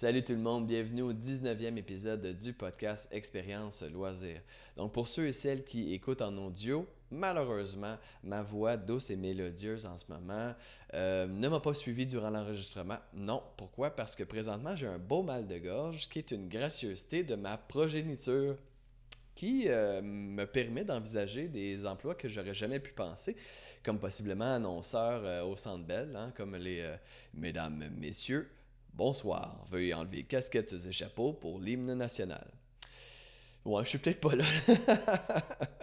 Salut tout le monde, bienvenue au 19e épisode du podcast Expérience Loisir. Donc pour ceux et celles qui écoutent en audio, malheureusement, ma voix douce et mélodieuse en ce moment euh, ne m'a pas suivi durant l'enregistrement. Non, pourquoi? Parce que présentement, j'ai un beau mal de gorge qui est une gracieuseté de ma progéniture qui euh, me permet d'envisager des emplois que j'aurais jamais pu penser, comme possiblement annonceur euh, au Centre Bell, hein, comme les mesdames, messieurs. Bonsoir, veuillez enlever casquettes et chapeaux pour l'hymne national. Ouais, je suis peut-être pas là.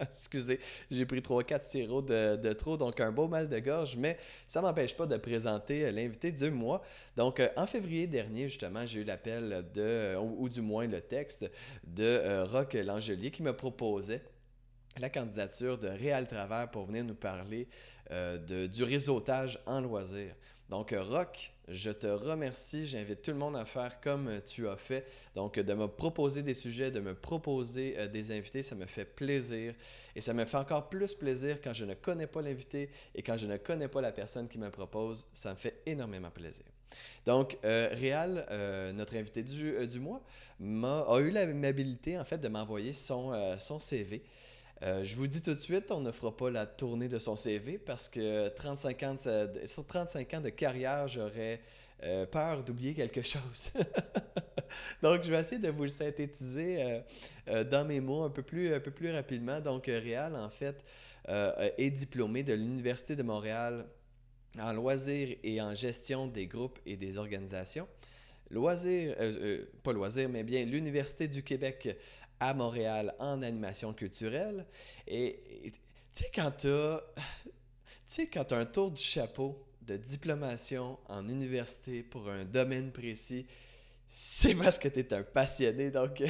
Excusez, j'ai pris 3-4 sirops de, trop, donc un beau mal de gorge, mais ça m'empêche pas de présenter euh, l'invité du mois. Donc, euh, en février dernier, justement, j'ai eu l'appel de, ou, du moins le texte de euh, Langelier qui me proposait la candidature de Réal Travers pour venir nous parler du réseautage en loisirs. Donc, Rock, je te remercie. J'invite tout le monde à faire comme tu as fait. Donc, de me proposer des sujets, de me proposer euh, des invités, ça me fait plaisir. Et ça me fait encore plus plaisir quand je ne connais pas l'invité et quand je ne connais pas la personne qui me propose. Ça me fait énormément plaisir. Donc, euh, Réal, euh, notre invité du, du mois, a, eu l'amabilité, en fait, de m'envoyer son, son CV. Euh, je vous dis tout de suite, on ne fera pas la tournée de son CV parce que 35 ans, sur 35 ans de carrière, j'aurais euh, peur d'oublier quelque chose. Donc, je vais essayer de vous le synthétiser euh, dans mes mots un peu plus, un peu plus rapidement. Donc, Réal, en fait, est diplômé de l'Université de Montréal en loisirs et en gestion des groupes et des organisations. Loisirs, pas loisirs, mais bien l'Université du Québec à Montréal en animation culturelle. Et tu sais, quand tu as, quand as un tour du chapeau de diplomation en université pour un domaine précis, c'est parce que tu es un passionné. Donc,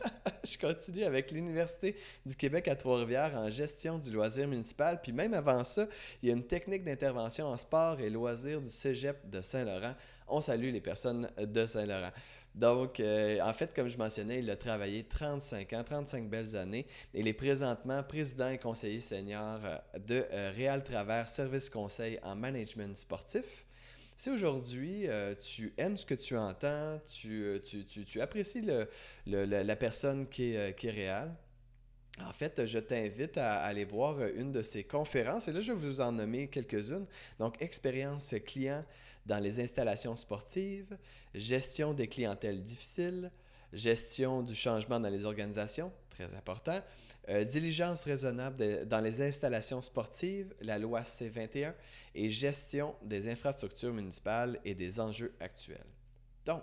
je continue avec l'Université du Québec à Trois-Rivières en gestion du loisir municipal. Puis même avant ça, il y a une technique d'intervention en sport et loisirs du Cégep de Saint-Laurent. On salue les personnes de Saint-Laurent. Donc, euh, en fait, comme je mentionnais, il a travaillé 35 ans, 35 belles années. Il est présentement président et conseiller senior euh, de euh, Real Travers Service Conseil en management sportif. Si aujourd'hui tu aimes ce que tu entends, tu, apprécies la personne qui est, qui Réal, en fait, je t'invite à aller voir une de ses conférences. Et là, je vais vous en nommer quelques-unes. Donc, expérience client dans les installations sportives, gestion des clientèles difficiles, gestion du changement dans les organisations, très important, euh, diligence raisonnable dans les installations sportives, la loi C21, et gestion des infrastructures municipales et des enjeux actuels. Donc,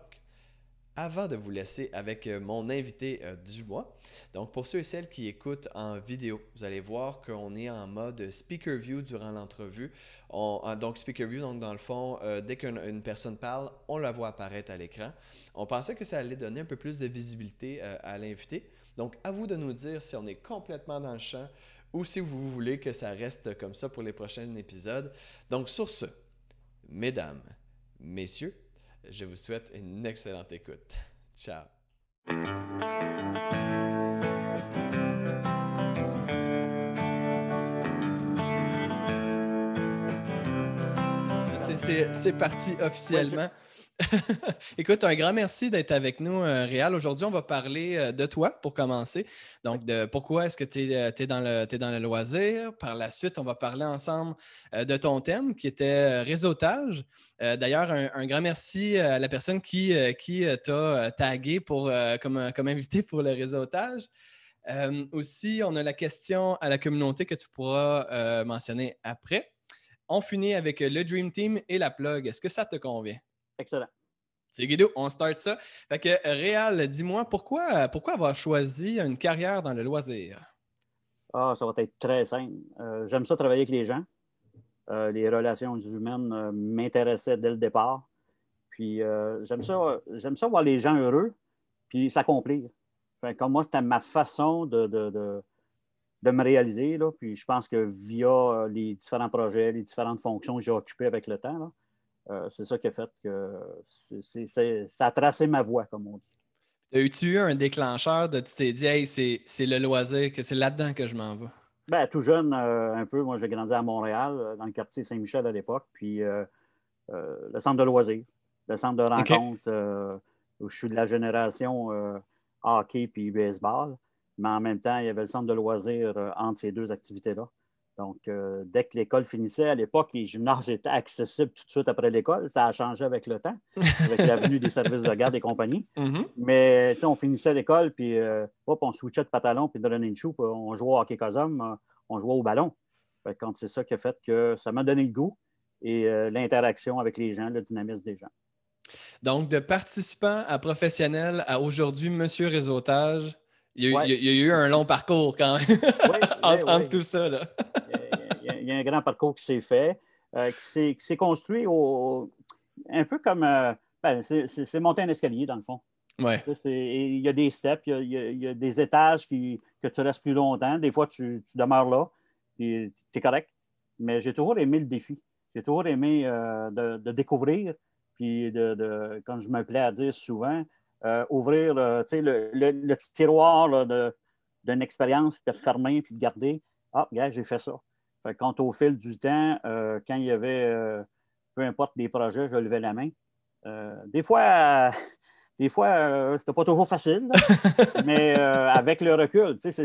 avant de vous laisser avec euh, mon invité euh, du mois, donc pour ceux et celles qui écoutent en vidéo, vous allez voir qu'on est en mode speaker view durant l'entrevue. Donc speaker view, donc dans le fond, euh, dès qu'une personne parle, on la voit apparaître à l'écran. On pensait que ça allait donner un peu plus de visibilité à l'invité. Donc à vous de nous dire si on est complètement dans le champ ou si vous voulez que ça reste comme ça pour les prochains épisodes. Donc sur ce, mesdames, messieurs, je vous souhaite une excellente écoute. Ciao. C'est parti officiellement. Écoute, un grand merci d'être avec nous, euh, Réal. Aujourd'hui, on va parler euh, de toi pour commencer. Donc, de pourquoi est-ce que tu es, euh, dans le, dans le loisir. Par la suite, on va parler ensemble de ton thème qui était réseautage. D'ailleurs, un, grand merci à la personne qui, qui t'a tagué pour, comme, comme invité pour le réseautage. aussi, on a la question à la communauté que tu pourras mentionner après. On finit avec le Dream Team et la plug. Est-ce que ça te convient? Excellent. C'est Guido, on start ça. Fait que Réal, dis-moi, pourquoi, pourquoi avoir choisi une carrière dans le loisir? Ah, ça va être très simple. Euh, j'aime ça travailler avec les gens. Euh, les relations humaines euh, m'intéressaient dès le départ. Puis j'aime ça, j'aime ça voir les gens heureux, puis s'accomplir. comme moi, c'était ma façon de, de, me réaliser. Là. Puis je pense que via les différents projets, les différentes fonctions que j'ai occupées avec le temps, euh, c'est ça qui a fait que ça a tracé ma voie, comme on dit. As-tu eu un déclencheur de tu t'es dit, hey, c'est le loisir, que c'est là-dedans que je m'en vais? Ben, tout jeune, euh, un peu. Moi, j'ai grandi à Montréal, euh, dans le quartier Saint-Michel à l'époque. Puis le centre de loisirs, le centre de rencontre, je suis de la génération hockey puis baseball, mais en même temps, il y avait le centre de loisirs entre ces deux activités-là. Donc, euh, dès que l'école finissait, à l'époque, les gymnases étaient accessibles tout de suite après l'école. Ça a changé avec le temps, avec l'avenue des services de garde et compagnie. Mm-hmm. Mais, tu sais, on finissait l'école, puis euh, hop, on switchait de pantalon, puis de running shoe, puis on jouait au hockey cosum, euh, on jouait au ballon. quand c'est ça qui a fait que ça m'a donné le goût et l'interaction avec les gens, le dynamisme des gens. Donc, de participant à professionnel à aujourd'hui, Monsieur Réseautage, il y, a, eu un long parcours quand même entre, tout ça. Là. il, y a, un grand parcours qui s'est fait, euh, qui s'est construit au, un peu comme. Euh, ben, c'est monter un escalier, dans le fond. Ouais. Il y a des steps, il y a, des étages qui, que tu restes plus longtemps. Des fois, tu, demeures là, et tu es correct. Mais j'ai toujours aimé le défi. J'ai toujours aimé euh, de, découvrir, puis de, de, comme je me plais à dire souvent, euh, ouvrir le, le, petit tiroir d'une expérience, puis de fermer, puis de garder. Ah, gars, j'ai fait ça. Fait quand au fil du temps, euh, quand il y avait, euh, peu importe des projets, je levais la main. des fois, des fois, c'était pas toujours facile, mais avec le recul, c'est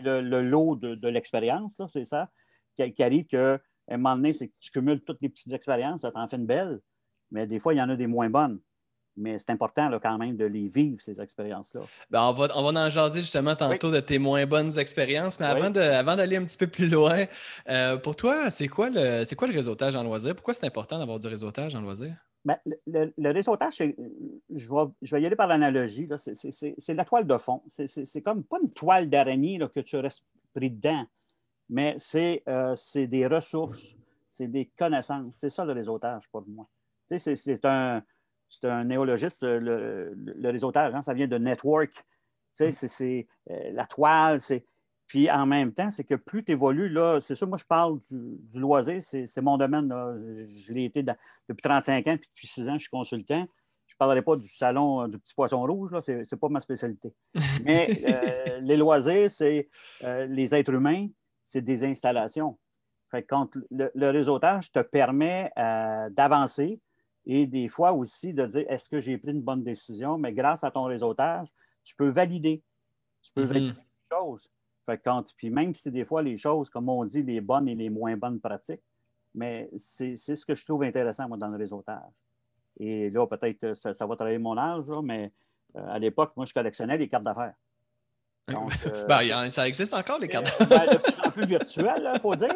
le, lot de, l'expérience, c'est ça, qui, arrive qu'à un moment donné, c'est que tu cumules toutes les petites expériences, ça t'en fait une belle, mais des fois, il y en a des moins bonnes mais c'est important là, quand même de les vivre, ces expériences-là. Ben, on, va, on va en jaser justement tantôt de tes moins bonnes expériences, mais avant, de, avant d'aller un petit peu plus loin, euh, pour toi, c'est quoi, le, c'est quoi le réseautage en loisir? Pourquoi c'est important d'avoir du réseautage en loisir? Ben, le, réseautage, je, vais, je vais y aller par l'analogie, c'est, c'est, la toile de fond. C'est, comme pas une toile d'araignée que tu restes pris dedans, mais c'est, euh, c'est des ressources, c'est des connaissances. C'est ça le réseautage pour moi. c'est un c'est un néologiste, le, réseautage, hein, ça vient de network. Tu sais, mm. c'est euh, la toile, c'est. Puis en même temps, c'est que plus tu évolues, là, c'est ça, moi je parle du, loisir, c'est mon domaine. Là. Je l'ai été depuis 35 ans, puis depuis 6 ans, je suis consultant. Je ne parlerai pas du salon euh, du petit poisson rouge, ce n'est pas ma spécialité. Mais euh, les loisirs, c'est les êtres humains, c'est des installations. Fait quand le, le réseautage te permet d'avancer, et des fois aussi de dire est-ce que j'ai pris une bonne décision, mais grâce à ton réseautage, tu peux valider. Tu peux valider mhm. les choses. quand, puis même si des fois les choses, comme on dit, les bonnes et les moins bonnes pratiques, mais c'est ce que je trouve intéressant, moi, dans le réseautage. Et là, peut-être ça, ça va travailler mon âge, mais euh, à l'époque, moi, je collectionnais des cartes d'affaires. Euh, ben, ça existe encore, les cartes euh, d'affaires. Ben, de plus en plus virtuel, il faut dire.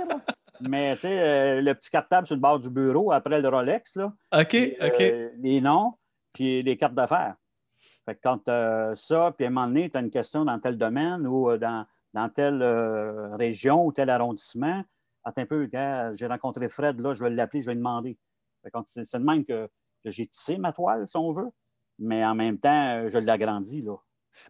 Mais tu sais, euh, le petit cartable sur le bord du bureau après le Rolex, là. OK, OK. Euh, les noms, puis les cartes d'affaires. Fait que quand ça, puis à un moment donné, tu as une question dans tel domaine ou euh, dans, dans telle région ou tel arrondissement, attends un peu, j'ai rencontré Fred, là, je vais l'appeler, je vais lui demander. c'est de même que, que j'ai tissé ma toile, si on veut, mais en même temps, je l'agrandis, là.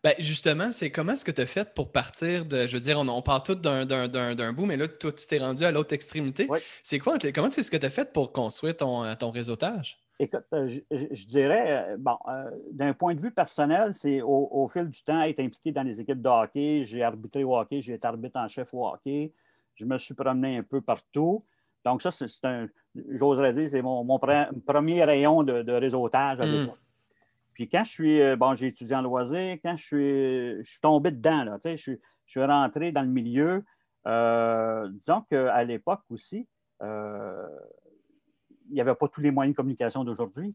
Ben justement, c'est comment est-ce que tu as fait pour partir de. Je veux dire, on, on parle tout d'un bout, mais là, toi, tu t'es rendu à l'autre extrémité. C'est quoi? Comment est-ce que tu as fait pour construire ton, euh, ton réseautage? Écoute, euh, je, dirais, euh, bon, d'un point de vue personnel, c'est au, fil du temps être impliqué dans les équipes de hockey. J'ai arbitré au hockey, j'ai été arbitre en chef au hockey. Je me suis promené un peu partout. Donc, ça, c'est un, j'oserais dire, c'est mon, premier rayon de, réseautage à mmh. Puis quand je suis, euh, bon, j'ai étudié en loisir, quand je suis, je suis tombé dedans, là, je, suis, je suis rentré dans le milieu. Euh, disons qu'à l'époque aussi, euh, il n'y avait pas tous les moyens de communication d'aujourd'hui.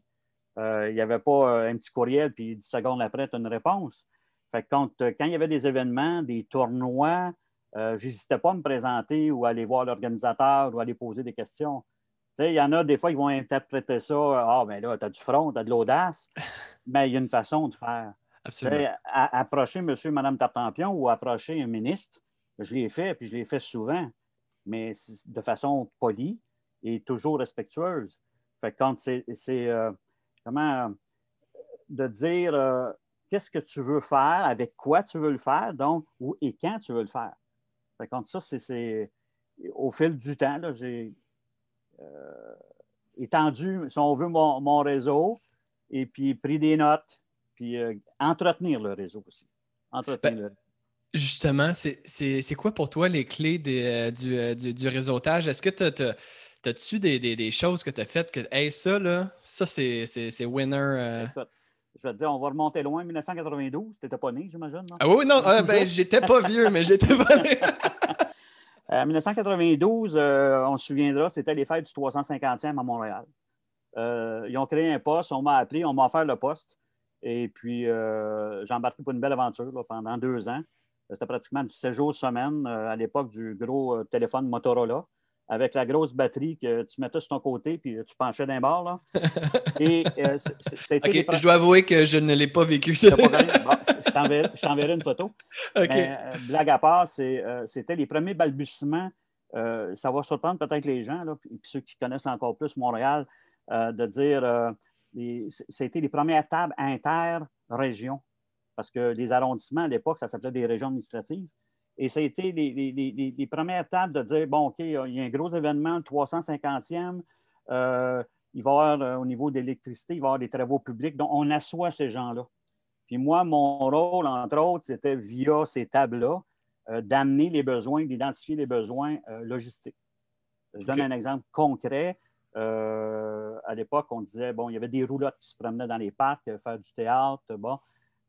il n'y avait pas un petit courriel, puis 10 secondes après, tu as une réponse. Fait quand, quand il y avait des événements, des tournois, je n'hésitais pas à me présenter ou à aller voir l'organisateur ou à aller poser des questions. Il y en a des fois qui vont interpréter ça. Ah, ben là, tu as du front, tu as de l'audace. Mais il y a une façon de faire. Absolument. approcher monsieur, madame Tartampion ou approcher un ministre, je l'ai fait, puis je l'ai fait souvent, mais de façon polie et toujours respectueuse. Fait quand c'est euh, comment de dire euh, qu'est-ce que tu veux faire, avec quoi tu veux le faire, donc, où et quand tu veux le faire. Fait quand ça, c'est au fil du temps, j'ai étendu, si on veut, mon, réseau et puis pris des notes, puis euh, entretenir le réseau aussi. Entretenir ben, Justement, c'est quoi pour toi les clés euh, du, réseautage? Est-ce que tu T'as-tu des, des, des, choses que tu as faites que, hey, ça, là, ça, c'est winner? Euh? je vais te dire, on va remonter loin, 1992. T'étais pas né, j'imagine, Ah oui, non, ah, ben, j'étais pas vieux, mais j'étais pas né. En 1992, euh, on se souviendra, c'était les fêtes du 350e à Montréal. Euh, ils ont créé un poste, on m'a appelé, on m'a offert le poste. Et puis, j'ai embarqué pour une belle aventure pendant deux ans. C'était pratiquement du séjour semaine à l'époque du gros téléphone Motorola avec la grosse batterie que tu mettais sur ton côté puis tu penchais d'un bord. Là. Et euh, c'était. Je dois avouer que je ne l'ai pas vécu. Ça. je t'enverrai une photo. Mais, euh, blague à part, euh, c'était les premiers balbutiements. ça va surprendre peut-être les gens, là, puis ceux qui connaissent encore plus Montréal, de dire c'était les premières tables inter-régions. Parce que les arrondissements, à l'époque, ça s'appelait des régions administratives. Et ça a été les, premières tables de dire, bon, OK, il y a un gros événement, le 350e, euh, il va y avoir, euh, au niveau de l'électricité, il va y avoir des travaux publics. Donc, on assoit ces gens-là. Puis moi, mon rôle, entre autres, c'était via ces tables-là, euh, d'amener les besoins, d'identifier les besoins logistiques. Je donne un exemple concret. à l'époque, on disait, bon, il y avait des roulottes qui se promenaient dans les parcs, faire du théâtre. Bon,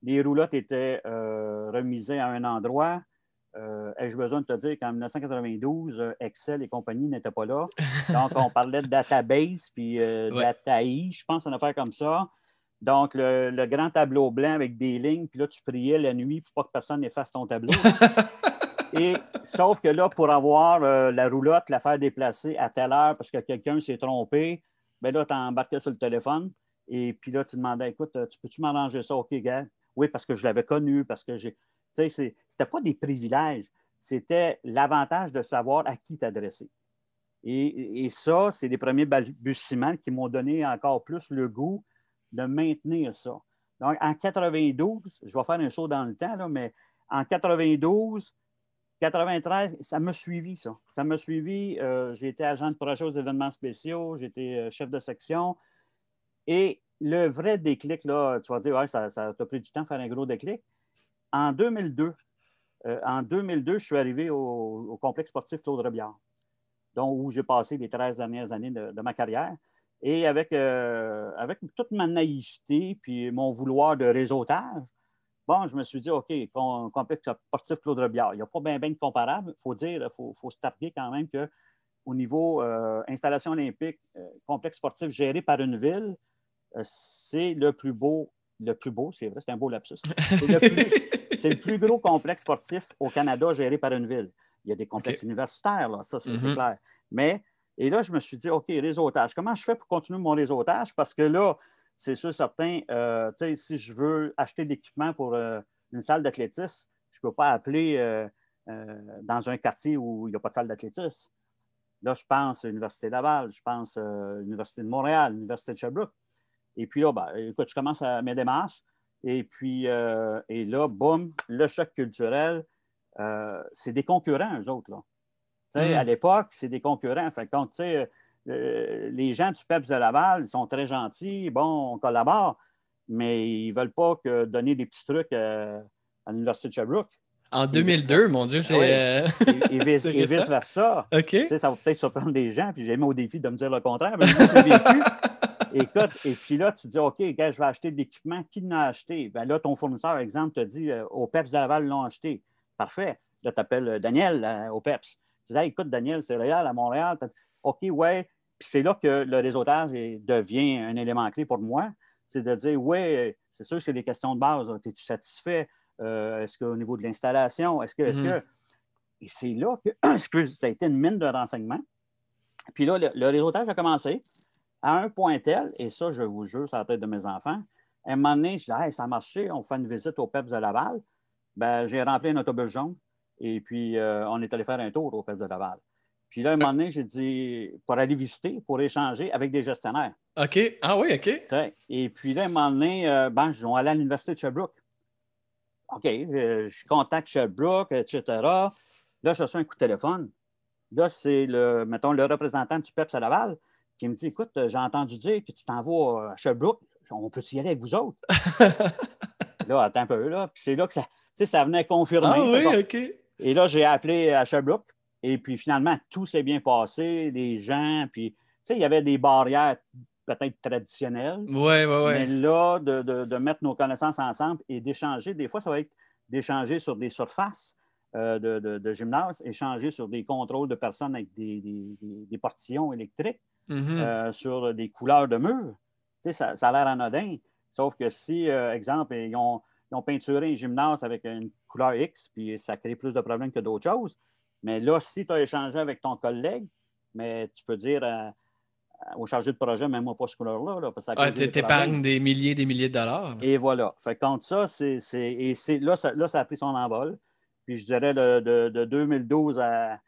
les roulottes étaient remisées à un endroit. Euh, ai-je besoin de te dire qu'en 1992, euh, Excel et compagnie n'étaient pas là. Donc, on parlait de database puis euh, dataI, je pense, une affaire comme ça. Donc, le, grand tableau blanc avec des lignes, puis là, tu priais la nuit pour pas que personne n'efface ton tableau. et sauf que là, pour avoir la roulotte, la faire déplacer à telle heure parce que quelqu'un s'est trompé, bien là, tu embarquais sur le téléphone. Et puis là, tu demandais, écoute, tu peux-tu m'arranger ça? OK, gars. Oui, parce que je l'avais connu, parce que j'ai. Ce n'était pas des privilèges, c'était l'avantage de savoir à qui t'adresser. Et, ça, c'est des premiers balbutiements qui m'ont donné encore plus le goût de maintenir ça. Donc, en 92, je vais faire un saut dans le temps, là, mais en 92, 93, ça m'a suivi, ça. Ça m'a suivi. Euh, j'ai été agent de projet aux événements spéciaux, j'étais euh, chef de section. Et le vrai déclic, là, tu vas dire, ouais, ça t'a pris du temps de faire un gros déclic en 2002, euh, en 2002, je suis arrivé au, complexe sportif Claude Robillard, donc où j'ai passé les 13 dernières années de, ma carrière. Et avec, euh, avec toute ma naïveté puis mon vouloir de réseautage, bon, je me suis dit, OK, complexe sportif Claude Robillard, il n'y a pas bien ben de comparable. Il faut dire, il faut, faut se taper quand même qu'au niveau euh, installation olympique, complexe sportif géré par une ville, c'est le plus beau, le plus beau, c'est vrai, c'est un beau lapsus. C'est le plus, c'est le plus gros complexe sportif au Canada géré par une ville. Il y a des complexes universitaires, là, ça, c'est mm-hmm. clair. Mais, et là, je me suis dit, OK, réseautage. Comment je fais pour continuer mon réseautage? Parce que là, c'est sûr, certain, euh, tu sais, si je veux acheter de l'équipement pour euh, une salle d'athlétisme, je ne peux pas appeler euh, dans un quartier où il n'y a pas de salle d'athlétisme. Là, je pense à l'Université Laval, je pense à l'Université de Montréal, l'Université de Sherbrooke. Et puis là, ben, écoute, je commence à mes démarches. Et puis, euh, et là, boum, le choc culturel, euh, c'est des concurrents, eux autres. Là. sais, À l'époque, c'est des concurrents. Fait quand, tu sais, euh, les gens du PEPS de Laval, ils sont très gentils, bon, on collabore, mais ils ne veulent pas que donner des petits trucs à l'Université de Sherbrooke. En 2002, mon Dieu, c'est. Et, vice-versa. OK. Ça va peut-être surprendre des gens, puis j'ai mis au défi de me dire le contraire, mais. Écoute, et puis là, tu dis, OK, je vais acheter de l'équipement. Qui l'a acheté? Ben là, ton fournisseur, par exemple, te dit, euh, au PEPS de Laval l'ont acheté. Parfait. Là, tu appelles euh, Daniel euh, au PEPS. Tu dis, écoute, Daniel, c'est réel à Montréal. OK, ouais. Puis c'est là que le réseautage devient un élément clé pour moi. C'est de dire, oui, c'est sûr que c'est des questions de base. Es-tu satisfait? est-ce qu'au niveau de l'installation, est-ce que, est-ce mm-hmm. que? Et c'est là que ça a été une mine de renseignements. Puis là, le réseautage a commencé à un point tel, et ça, je vous jure, sur la tête de mes enfants, à un moment donné, je dis, hey, ça a marché, on fait une visite au PEPS de Laval. Ben, j'ai rempli un autobus jaune et puis euh, on est allé faire un tour au PEPS de Laval. Puis là, un moment donné, j'ai dit, pour aller visiter, pour échanger avec des gestionnaires. OK. Ah oui, OK. Et puis là, un moment donné, euh, ben, je vais aller à l'Université de Sherbrooke. OK, euh, je contacte Sherbrooke, etc. Là, je reçois un coup de téléphone. Là, c'est le, mettons, le représentant du PEPS à Laval qui me dit Écoute, j'ai entendu dire que tu t'en vas à Sherbrooke, on peut y aller avec vous autres Là, attends un peu, là. Puis c'est là que ça, ça venait confirmer. Ah oui, OK. Et là, j'ai appelé à Sherbrooke. Et puis finalement, tout s'est bien passé, les gens, puis, tu sais, il y avait des barrières peut-être traditionnelles. Oui, oui, oui. Mais là, de, mettre nos connaissances ensemble et d'échanger, des fois, ça va être d'échanger sur des surfaces euh, de, gymnase, échanger sur des contrôles de personnes avec des, des, portillons électriques, mm-hmm. euh, sur des couleurs de murs. Tu sais, ça, ça a l'air anodin. Sauf que si, euh, exemple, ils ont, ils ont peinturé un gymnase avec une couleur X, puis ça crée plus de problèmes que d'autres choses. Mais là, si tu as échangé avec ton collègue, mais tu peux dire au chargé de projet, même moi pas ce couleur-là. Là, ah, tu épargnes des milliers des milliers de dollars. Et voilà. Fait contre ça, c'est, et là, ça, là, ça a pris son envol. Puis je dirais de, 2012 à,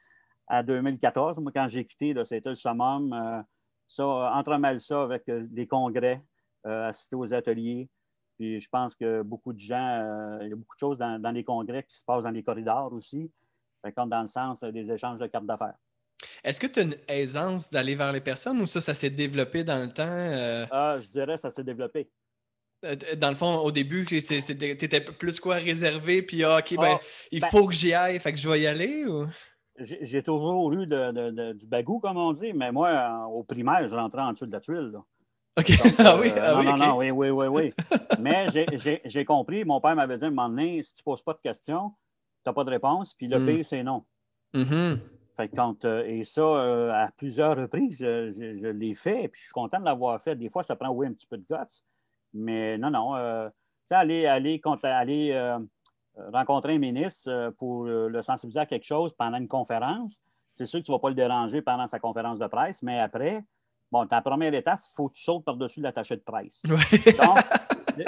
à, 2014, moi, quand j'ai quitté, c'était le summum. Euh, ça, entremêle ça avec euh, des congrès, euh, assister aux ateliers, puis je pense que beaucoup de gens, euh, il y a beaucoup de choses dans, les congrès qui se passent dans les corridors aussi, comme dans le sens des échanges de cartes d'affaires. Est-ce que tu as une aisance d'aller vers les personnes ou ça, ça s'est développé dans le temps? Euh? Ah, je dirais ça s'est développé. Euh, dans le fond, au début, tu étais plus quoi réservé, puis ah, OK, ben, ah, il ben faut que j'y aille, fait que je vais y aller? Ou? J'ai toujours eu du bagou, comme on dit, mais moi, au primaire, je rentrais en dessous de la tuile. OK. ah oui, ah, non, oui, non, non, oui, oui, oui, oui. Mais j'ai compris, mon père m'avait dit à un moment donné, si tu ne poses pas de questions, tu n'as pas de réponse, puis le mm. pire, c'est non. Mm-hmm. Fait quand, euh, et ça, euh, à plusieurs reprises, je, l'ai fait, puis je suis content de l'avoir fait. Des fois, ça prend, oui, un petit peu de guts, mais non, non. Euh, tu sais, aller, aller, aller rencontrer un ministre pour le sensibiliser à quelque chose pendant une conférence, c'est sûr que tu ne vas pas le déranger pendant sa conférence de presse, mais après, Bon, ta première étape, il faut que tu sautes par-dessus l'attaché de presse. Donc,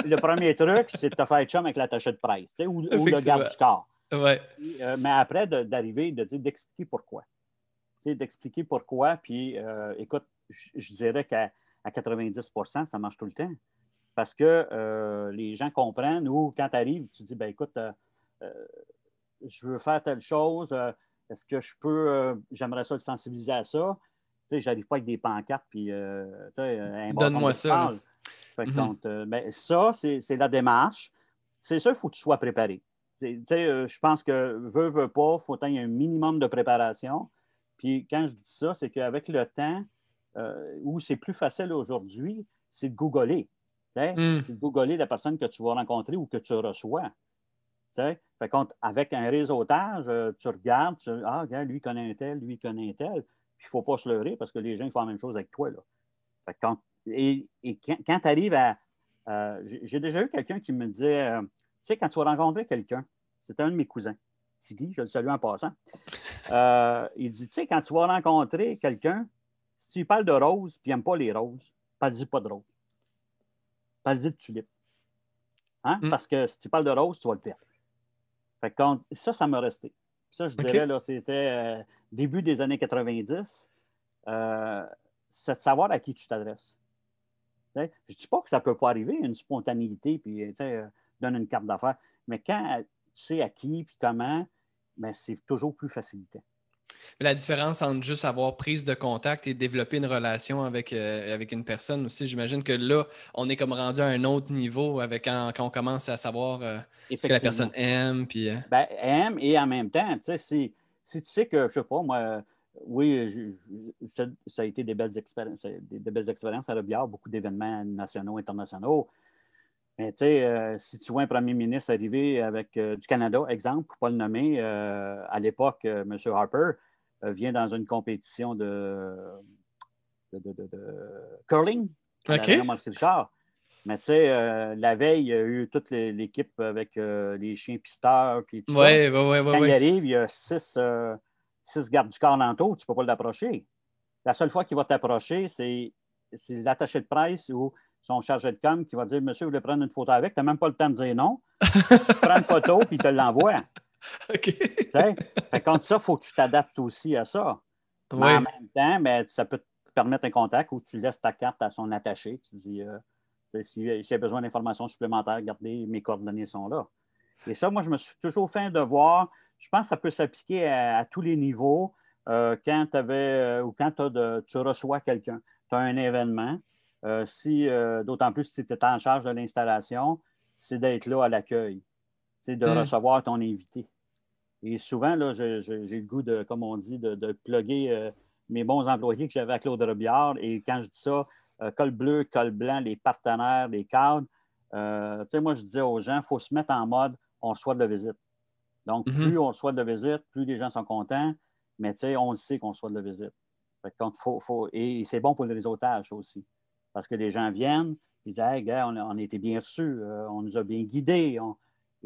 le, premier truc, c'est de te faire chum avec l'attaché de presse ou, le garde du corps. Ouais. Euh, mais après, d'arriver, de, dire, d'expliquer pourquoi. D'expliquer pourquoi. Puis, euh, écoute, je dirais qu'à 90% ça marche tout le temps. Parce que euh, les gens comprennent ou quand tu arrives, tu dis, ben écoute, je veux faire telle chose. Est-ce que je peux, j'aimerais ça le sensibiliser à ça? sais, j'arrive pas avec des pancartes, puis, euh, un Donne-moi ça. Mhm. Euh, ben, ça, c'est la démarche. C'est ça, il faut que tu sois préparé. Euh, je pense que veut, veut pas, il faut ait un minimum de préparation. Puis quand je dis ça, c'est qu'avec le temps, où c'est plus facile aujourd'hui, c'est de googler. Mm. C'est de googler la personne que tu vas rencontrer ou que tu reçois. Fait avec un réseautage, tu regardes, tu, ah, regarde, lui connaît un tel, lui connaît un tel il ne faut pas se leurrer parce que les gens font la même chose avec toi. Là. quand, et, quand, tu arrives à. J'ai déjà eu quelqu'un qui me disait euh, Tu sais, quand tu vas rencontrer quelqu'un, c'était un de mes cousins, Tiggy, je le salue en passant. Euh, il dit Tu sais, quand tu vas rencontrer quelqu'un, si tu parles de roses puis il n'aime pas les roses, parle-y pas de roses. Parle-y de tulipes. Hein? Mm. Parce que si tu parles de roses, tu vas le perdre. Fait quand, ça, ça m'a resté. Ça, je dirais, là, c'était euh, début des années 90. Euh, c'est de savoir à qui tu t'adresses. Je ne dis pas que ça ne peut pas arriver, une spontanéité, puis euh, donne une carte d'affaires. Mais quand tu sais à qui puis comment, ben, c'est toujours plus facilité. La différence entre juste avoir prise de contact et développer une relation avec, euh, avec une personne aussi, j'imagine que là, on est comme rendu à un autre niveau avec quand, on commence à savoir euh, ce que la personne aime. Puis, euh. ben, aime et en même temps, si, si tu sais que, je sais pas, moi, oui, ça, a été des belles expériences, des, belles expériences à Robiard, beaucoup d'événements nationaux, internationaux. Mais tu sais, si tu vois un premier ministre arriver avec du Canada, exemple, pour ne pas le nommer, à l'époque, M. Harper, vient dans une compétition de, de, curling. OK. Mais tu sais, euh, la veille, il y a eu toute l'équipe avec euh, les chiens pisteurs. Puis tout ouais, ça. Ouais, Quand il arrive, il y a six, six gardes du corps l'entour, tu ne peux pas l'approcher. La seule fois qu'il va t'approcher, c'est l'attaché de presse ou son chargé de com qui va dire Monsieur, vous voulez prendre une photo avec Tu n'as même pas le temps de dire non. prends une photo puis il te l'envoie. OK. fait contre ça, il faut que tu t'adaptes aussi à ça. Mais en même temps, ben, ça peut te permettre un contact où tu laisses ta carte à son attaché. Tu dis, euh, s'il y a besoin d'informations supplémentaires, regardez, mes coordonnées sont là. Et ça, moi, je me suis toujours fait un devoir. Je pense que ça peut s'appliquer à, tous les niveaux. Euh, quand, avais, euh, ou quand tu reçois quelqu'un, tu as un événement, si, d'autant plus si tu étais en charge de l'installation, c'est d'être là à l'accueil, de hmm. recevoir ton invité. Et souvent, là, j'ai le goût de, comme on dit, de, de plugger euh, mes bons employés que j'avais à Claude Robillard. Et quand je dis ça, euh, col bleu, col blanc, les partenaires, les cadres, euh, tu sais, moi, je disais aux gens, il faut se mettre en mode on reçoit de la visite. Donc, Mhm. plus on reçoit de la visite, plus les gens sont contents, mais tu sais, on le sait qu'on reçoit de la visite. Fait que quand faut, faut- et c'est bon pour le réseautage aussi. Parce que les gens viennent, ils disent Hey, gars, on a, on a été bien reçus, euh, on nous a bien guidés. on-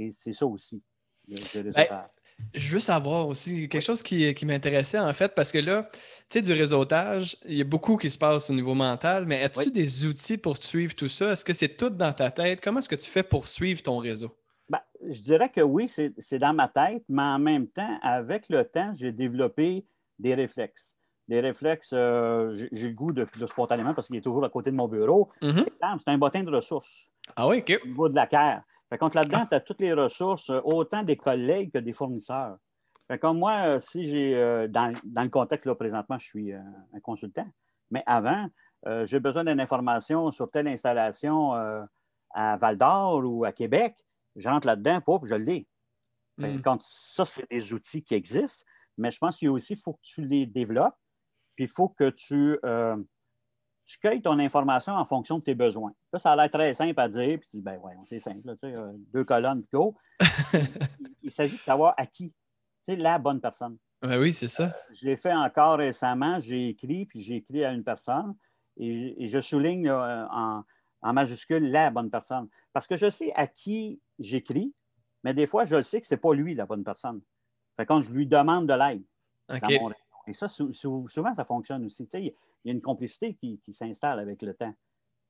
Et c'est ça aussi, le, le réseautage. Je veux savoir aussi quelque chose qui, qui m'intéressait en fait, parce que là, tu sais, du réseautage, il y a beaucoup qui se passe au niveau mental, mais as-tu Oui. des outils pour suivre tout ça? Est-ce que c'est tout dans ta tête? Comment est-ce que tu fais pour suivre ton réseau? Ben, je dirais que oui, c'est dans ma tête, mais en même temps, avec le temps, j'ai développé des réflexes. Des réflexes, euh, j'ai le goût de, spontanément, parce qu'il est toujours à côté de mon bureau. Mhm. Exemple, C'est un bottin de ressources Ah oui, ok. au niveau de la CAR. Fait contre là-dedans, tu as toutes les ressources, euh, autant des collègues que des fournisseurs. Fait comme moi, euh, si j'ai, euh, dans, dans le contexte, là, présentement, je suis euh, un consultant, mais avant, euh, j'ai besoin d'une information sur telle installation à Val d'Or ou à Québec, j'entre là-dedans, pouf, je l'ai. Que Mm. quand ça, c'est des outils qui existent, mais je pense qu'il a aussi, faut que tu les développes, puis il faut que tu, tu cueilles ton information en fonction de tes besoins. Là, ça a l'air très simple à dire, puis tu dis, ben ouais, c'est simple, là, tu sais, euh, deux colonnes, go. il il s'agit de savoir à qui. Tu sais, la bonne personne. Ben oui, c'est ça. Je l'ai fait encore récemment, j'ai écrit, puis j'ai écrit à une personne, et, et je souligne là, en, en majuscule la bonne personne. Parce que je sais à qui j'écris, mais des fois, je sais que ce n'est pas lui la bonne personne. Fait quand je lui demande de l'aide dans OK. mon réseau. Et ça, sou- sou- souvent, ça fonctionne aussi. Tu sais, il y a une complicité qui, qui s'installe avec le temps.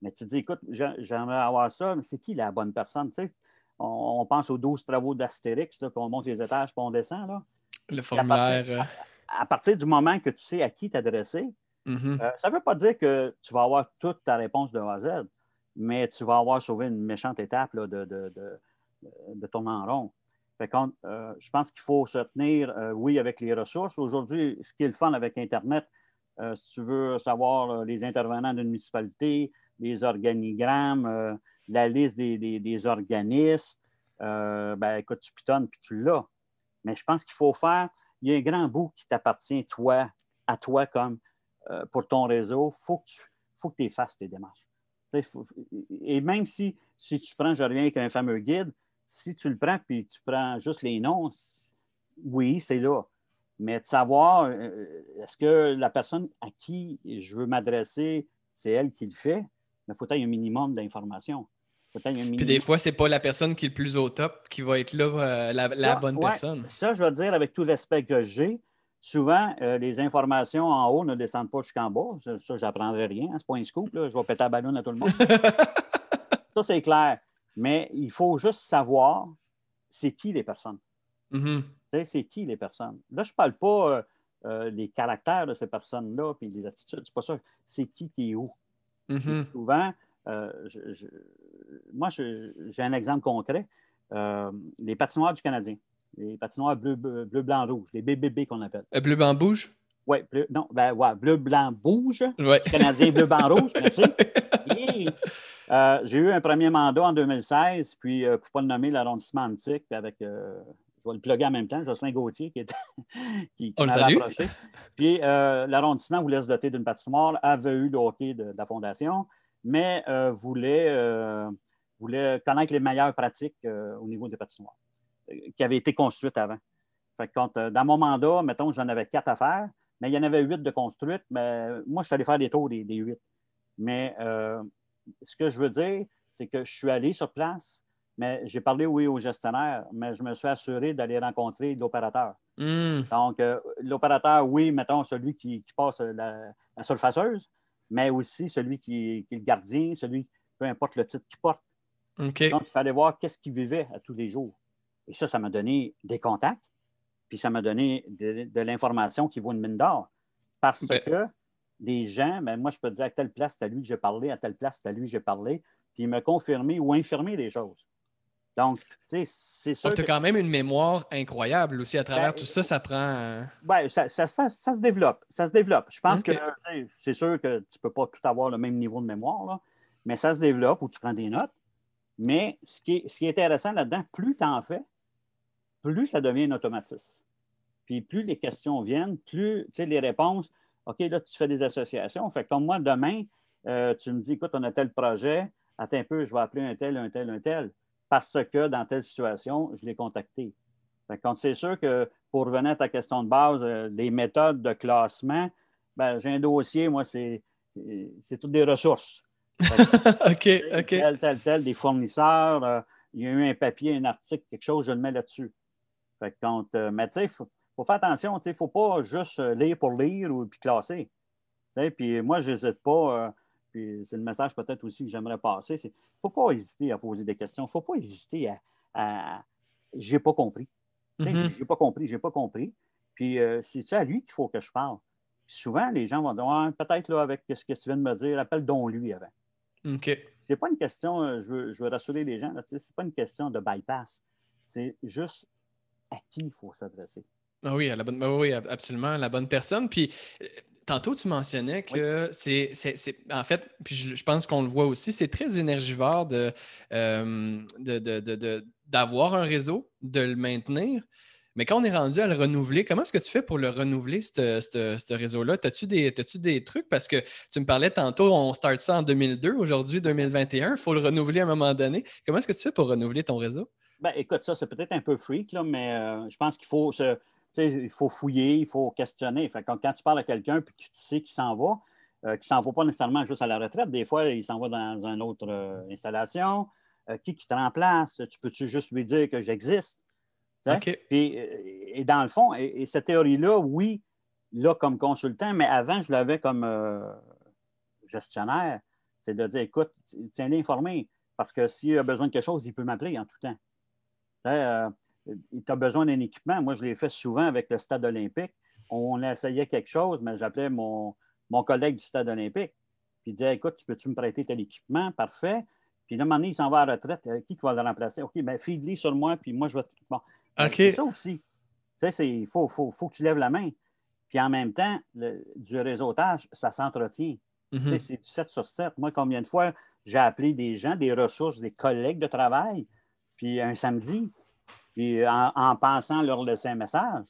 Mais tu te dis, écoute, j'ai- j'aimerais avoir ça, mais c'est qui la bonne personne? Tu sais, on, on pense aux 12 travaux d'Astérix, puis on monte les étages, puis on descend. Là. Le à formulaire. partir- À partir du moment que tu sais à qui t'adresser, euh, mhm. euh, ça ne veut pas dire que tu vas avoir toute ta réponse de A à Z, mais tu vas avoir sauvé une méchante étape là, de, de, de, de tourner en rond. Fait euh, je pense qu'il faut se tenir, euh, oui, avec les ressources. Aujourd'hui, ce qui est le fun avec Internet, euh, si tu veux savoir euh, les intervenants d'une municipalité, les organigrammes, euh, la liste des, des- organismes, ben, écoute, tu pitonnes puis tu l'as. Mais je pense qu'il faut faire, il y a un grand bout qui t'appartient, toi, à toi comme pour ton réseau, il faut que tu faut que fasses tes démarches. Et même si, si tu prends, je reviens avec un fameux guide, si tu le prends puis tu prends juste les noms, oui, c'est là. Mais de savoir, euh, est-ce que la personne à qui je veux m'adresser, c'est elle qui le fait, mais il faut qu'il y ait un minimum d'informations. Puis des fois, c'est pas la personne qui est le plus au top qui va être là, euh, la, bonne ouais, personne. Ça, je vais te dire, avec tout l'aspect que j'ai, souvent, euh, les informations en haut ne descendent pas jusqu'en bas. Ça, ça j'apprendrai rien. hein, C'est pas un scoop. là. Je vais péter la ballon à tout le monde. ça, c'est clair. Mais il faut juste savoir c'est qui les personnes. Mhm. Sais, c'est qui les personnes? Là, je ne parle pas euh, euh, des caractères de ces personnes-là puis des attitudes. C'est pas ça. C'est qui qui est où. Mhm. Souvent, euh, je- je- moi, j'ai un exemple concret. Euh, les patinoires du Canadien. Les patinoires bleu, bleu, blanc, rouge. Les BBB qu'on appelle. Euh, Bleu, blanc, bouge? Oui, bleu, non, ben, ouais, bleu, blanc. Ouais. Canadien, bleu, blanc, rouge, merci. Euh, j'ai eu un premier mandat en 2016, puis euh, pour ne pas le nommer, l'arrondissement antique, puis avec, euh, je vais le plugger en même temps, Jocelyn Gauthier, qui, était, qui, qui m'avait approché. Puis euh, l'arrondissement voulait se doter d'une patinoire, avait eu le hockey de, de la Fondation, mais euh, voulait, euh, voulait connaître les meilleures pratiques au niveau des patinoires qui avaient été construites avant. Fait que quand, dans mon mandat, mettons, j'en avais quatre à faire, mais il y en avait huit de construites, mais moi, je suis allé faire des tours des, des huit. Mais ce que je veux dire, c'est que je suis allé sur place, mais j'ai parlé, oui, au gestionnaire, mais je me suis assuré d'aller rencontrer l'opérateur. Hmm. Donc, euh, l'opérateur, oui, mettons, celui qui, qui passe la, la surfaceuse, mais aussi celui qui, qui est le gardien, celui, peu importe le titre qu'il porte. Donc, suis allé voir qu'est-ce qu'il vivait à tous les jours. Et ça, ça m'a donné des contacts, puis ça m'a donné de, de l'information qui vaut une mine d'or. Parce Ben- que les gens, ben, moi, je peux te dire à telle place, c'est à lui que j'ai parlé, à telle place, c'est à lui que j'ai parlé, puis il m'a confirmé ou infirmé des choses. Donc, tu sais, c'est sûr. Tu as que- quand même une mémoire incroyable aussi. À travers Ben, tout ça, ça prend. euh, Ouais, ça, ça- ça- ça se développe. Ça se développe. Je pense que c'est sûr que tu ne peux pas tout avoir le même niveau de mémoire, là, mais ça se développe ou tu prends des notes. Mais ce qui est, ce qui est intéressant là-dedans, plus tu en fais, plus ça devient un automatisme. Puis plus les questions viennent, plus les réponses, OK, là, tu fais des associations. Fait comme moi, demain, euh, tu me dis, écoute, on a tel projet, attends un peu, je vais appeler un tel, un tel, un tel, parce que dans telle situation, je l'ai contacté. c'est sûr que pour revenir à ta question de base, euh, des méthodes de classement, ben, j'ai un dossier, moi, c'est, c'est toutes des ressources. OK, OK. Tel, tel, tel, des fournisseurs, euh, il y a eu un papier, un article, quelque chose, je le mets là-dessus. Fait que mais tu sais, il faut, faire attention, il ne faut pas juste lire pour lire ou puis classer. Puis moi, je n'hésite pas puis c'est le message peut-être aussi que j'aimerais passer, c'est faut pas hésiter à poser des questions. Il ne faut pas hésiter à, à j'ai pas compris. Mm-hmm. J'ai pas compris, j'ai pas compris. Puis euh, c'est à lui qu'il faut que je parle? souvent, les gens vont dire peut-être là, avec ce que tu viens de me dire, appelle donc lui avant. OK. C'est pas une question, euh, je veux, rassurer les gens, ce n'est pas une question de bypass. C'est juste à qui il faut s'adresser. Ah oui, à la bonne, oui, absolument, la bonne personne. Puis euh, tantôt, tu mentionnais que c'est, En fait, puis je, pense qu'on le voit aussi, c'est très énergivore de, euh, d'avoir un réseau, de le maintenir. Mais quand on est rendu à le renouveler, comment est-ce que tu fais pour le renouveler, ce réseau-là? As-tu des, des trucs? Parce que tu me parlais tantôt, on start ça en 2002, aujourd'hui 2021, il faut le renouveler à un moment donné. Comment est-ce que tu fais pour renouveler ton réseau? Ben, écoute, ça, c'est peut-être un peu freak, là, mais euh, je pense qu'il faut se, il faut fouiller, il faut questionner. Fait quand, tu parles à quelqu'un et que tu sais qu'il s'en va, euh, qu'il ne s'en va pas nécessairement juste à la retraite, des fois, il s'en va dans une autre euh, installation. Euh, qui, qui te remplace? Tu peux-tu juste lui dire que j'existe? et dans le fond, et, cette théorie-là, oui, là, comme consultant, mais avant, je l'avais comme gestionnaire. C'est de dire, écoute, tiens-le informé, parce que s'il a besoin de quelque chose, il peut m'appeler en tout temps tu as besoin d'un équipement. Moi, je l'ai fait souvent avec le stade olympique. On essayait quelque chose, mais j'appelais mon, collègue du stade olympique. Puis il disait Écoute, tu peux-tu me prêter tel équipement? Parfait. Puis là, un moment donné, il s'en va à la retraite. Euh, qui va le remplacer? OK, bien, file sur moi, puis moi, je vais. Bon. Ben, c'est ça aussi. Tu sais, il faut, que tu lèves la main. Puis en même temps, du réseautage, ça s'entretient. Mm-hmm. C'est du 7 sur 7. Moi, combien de fois j'ai appelé des gens, des ressources, des collègues de travail, puis un samedi, puis en, pensant leur laisser un message.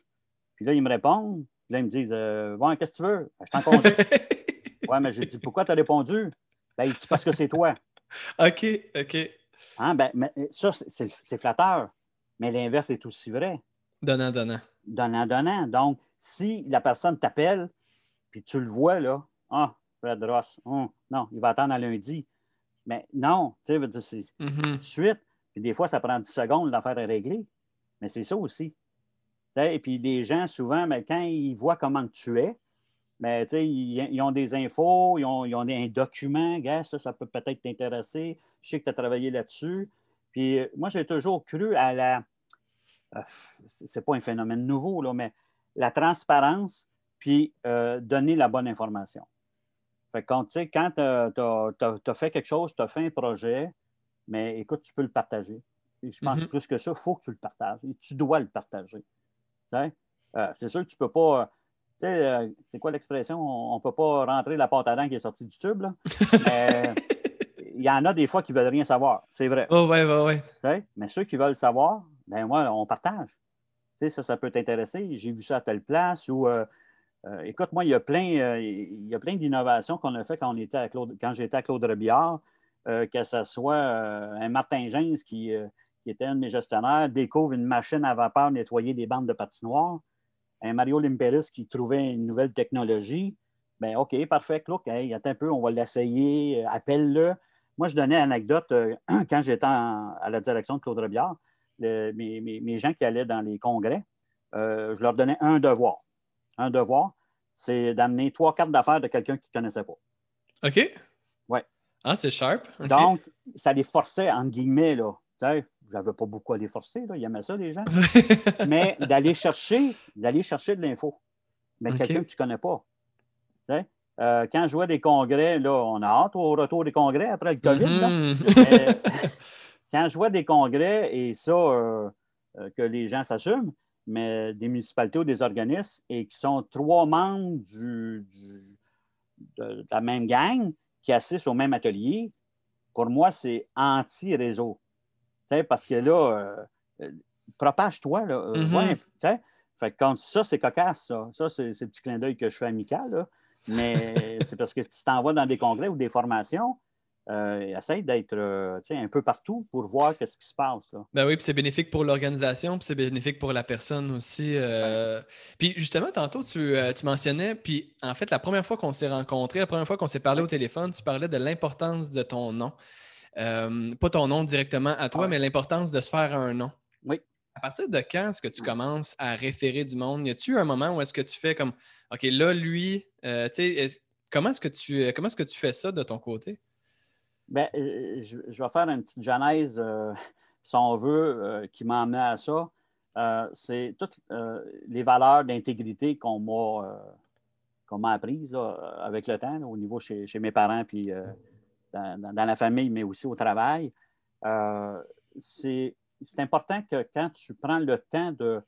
Puis là, ils me répondent. Puis là, ils me disent euh, qu'est-ce que tu veux? Ben, Je t'en compte. ouais, mais j'ai dit Pourquoi tu as répondu? Ben, Il dit Parce que c'est toi. OK, OK. Hein, ben, mais ça, c'est flatteur. Mais l'inverse est aussi vrai. Donnant, donnant. Donnant, donnant. Donc, si la personne t'appelle, puis tu le vois, là, ah, Fred Ross, oh, non, il va attendre à lundi. Mais non, tu sais, c'est mm-hmm. tout de suite. Des fois, ça prend 10 secondes, l'affaire est réglée. Mais c'est ça aussi. et puis les gens, souvent, mais quand ils voient comment tu es, mais, ils, ils, ont des infos, ils ont, ils ont un document, ça, ça peut peut-être t'intéresser. Je sais que tu as travaillé là-dessus. Puis euh, moi, j'ai toujours cru à la. Euh, c'est pas un phénomène nouveau, là, mais la transparence, puis euh, donner la bonne information. Fait quand tu as, fait quelque chose, tu as fait un projet, mais écoute, tu peux le partager. je pense mhm. plus que ça, il faut que tu le partages. Et tu dois le partager. Euh, c'est sûr que tu ne peux pas. Tu sais, euh, c'est quoi l'expression? On ne peut pas rentrer la pâte à dents qui est sortie du tube. il y en a des fois qui ne veulent rien savoir. C'est vrai. Oh, ouais, ouais, ouais. Mais ceux qui veulent savoir, ben moi, on partage. Ça, ça peut t'intéresser. J'ai vu ça à telle place ou. Euh, écoute, moi, il y a plein, il y a plein d'innovations qu'on a fait quand, on était à Claude, quand j'étais à Claude Rebillard. Euh, que ce soit euh, un Martin qui, euh, qui, était un de mes gestionnaires, découvre une machine à vapeur nettoyer des bandes de patinoire, un Mario Limperis qui trouvait une nouvelle technologie. Bien, OK, parfait, hey, attends un peu, on va l'essayer, appelle-le. Moi, je donnais une anecdote quand j'étais à la direction de Claude Rebiard, mes, gens qui allaient dans les congrès, je leur donnais un devoir. Un devoir, c'est d'amener trois cartes d'affaires de quelqu'un qui ne connaissait pas. OK. Ah, c'est sharp? Donc, ça les forçait, entre guillemets, là. Tu sais, j'avais pas beaucoup à les forcer, là. Ils aimaient ça, les gens. Mais d'aller chercher, d'aller chercher de l'info. Mais quelqu'un que tu ne connais pas. Tu sais? Euh, quand je vois des congrès, là, on a hâte au retour des congrès après le COVID. Mm-hmm. quand je vois des congrès, et ça, euh, euh, que les gens s'assument, mais des municipalités ou des organismes, et qui sont trois membres du, de, la même gang, qui assistent au même atelier, pour moi, c'est anti-réseau. Parce que là, euh, propage-toi. Là. Euh, Mhm. ouais, sais. fait que quand ça, c'est cocasse, ça. Ça, c'est c'est le petit clin d'œil que je fais amical. là. Mais c'est parce que tu t'en vas dans des congrès ou des formations, euh, essaye d'être euh, un peu partout pour voir qu'est-ce qui se passe. Là. Ben oui, puis c'est bénéfique pour l'organisation, puis c'est bénéfique pour la personne aussi. euh. Puis justement, tantôt, tu, tu mentionnais, puis en fait, la première fois qu'on s'est rencontrés, la première fois qu'on s'est parlé au téléphone, tu parlais de l'importance de ton nom. Pas ton nom directement à toi, Ouais. mais l'importance de se faire un nom. Oui. À partir de quand est-ce que tu commences à référer du monde? Y a-tu un moment où est-ce que tu fais comme, OK, là, lui, tu sais, comment est-ce que tu comment est-ce que tu fais ça de ton côté? Ben, euh, je, je vais faire une petite genèse, euh, si on veut, euh, qui m'a amené à ça. Euh, c'est toutes euh, les valeurs d'intégrité qu'on m'a euh, qu'on m'a apprises là, avec le temps, là, au niveau chez, chez mes parents, puis euh, dans, la famille, mais aussi au travail. Euh, c'est c'est important que quand tu prends le temps de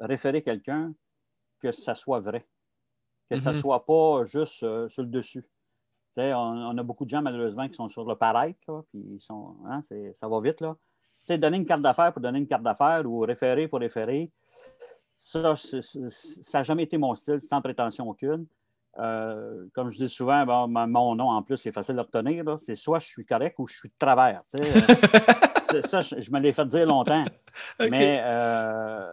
référer quelqu'un, que ça soit vrai, que ça ne Mhm. soit pas juste euh, sur le dessus. On, on a beaucoup de gens, malheureusement, qui sont sur le paraître, là, puis ils sont, hein, ça va vite. Là. Donner une carte d'affaires pour donner une carte d'affaires ou référer pour référer, ça, n'a jamais été mon style, sans prétention aucune. Euh, comme je dis souvent, bon, mon nom, en plus, c'est facile de retenir. C'est soit je suis correct ou je suis de travers. ça, je, je me l'ai fait dire longtemps. Mais euh,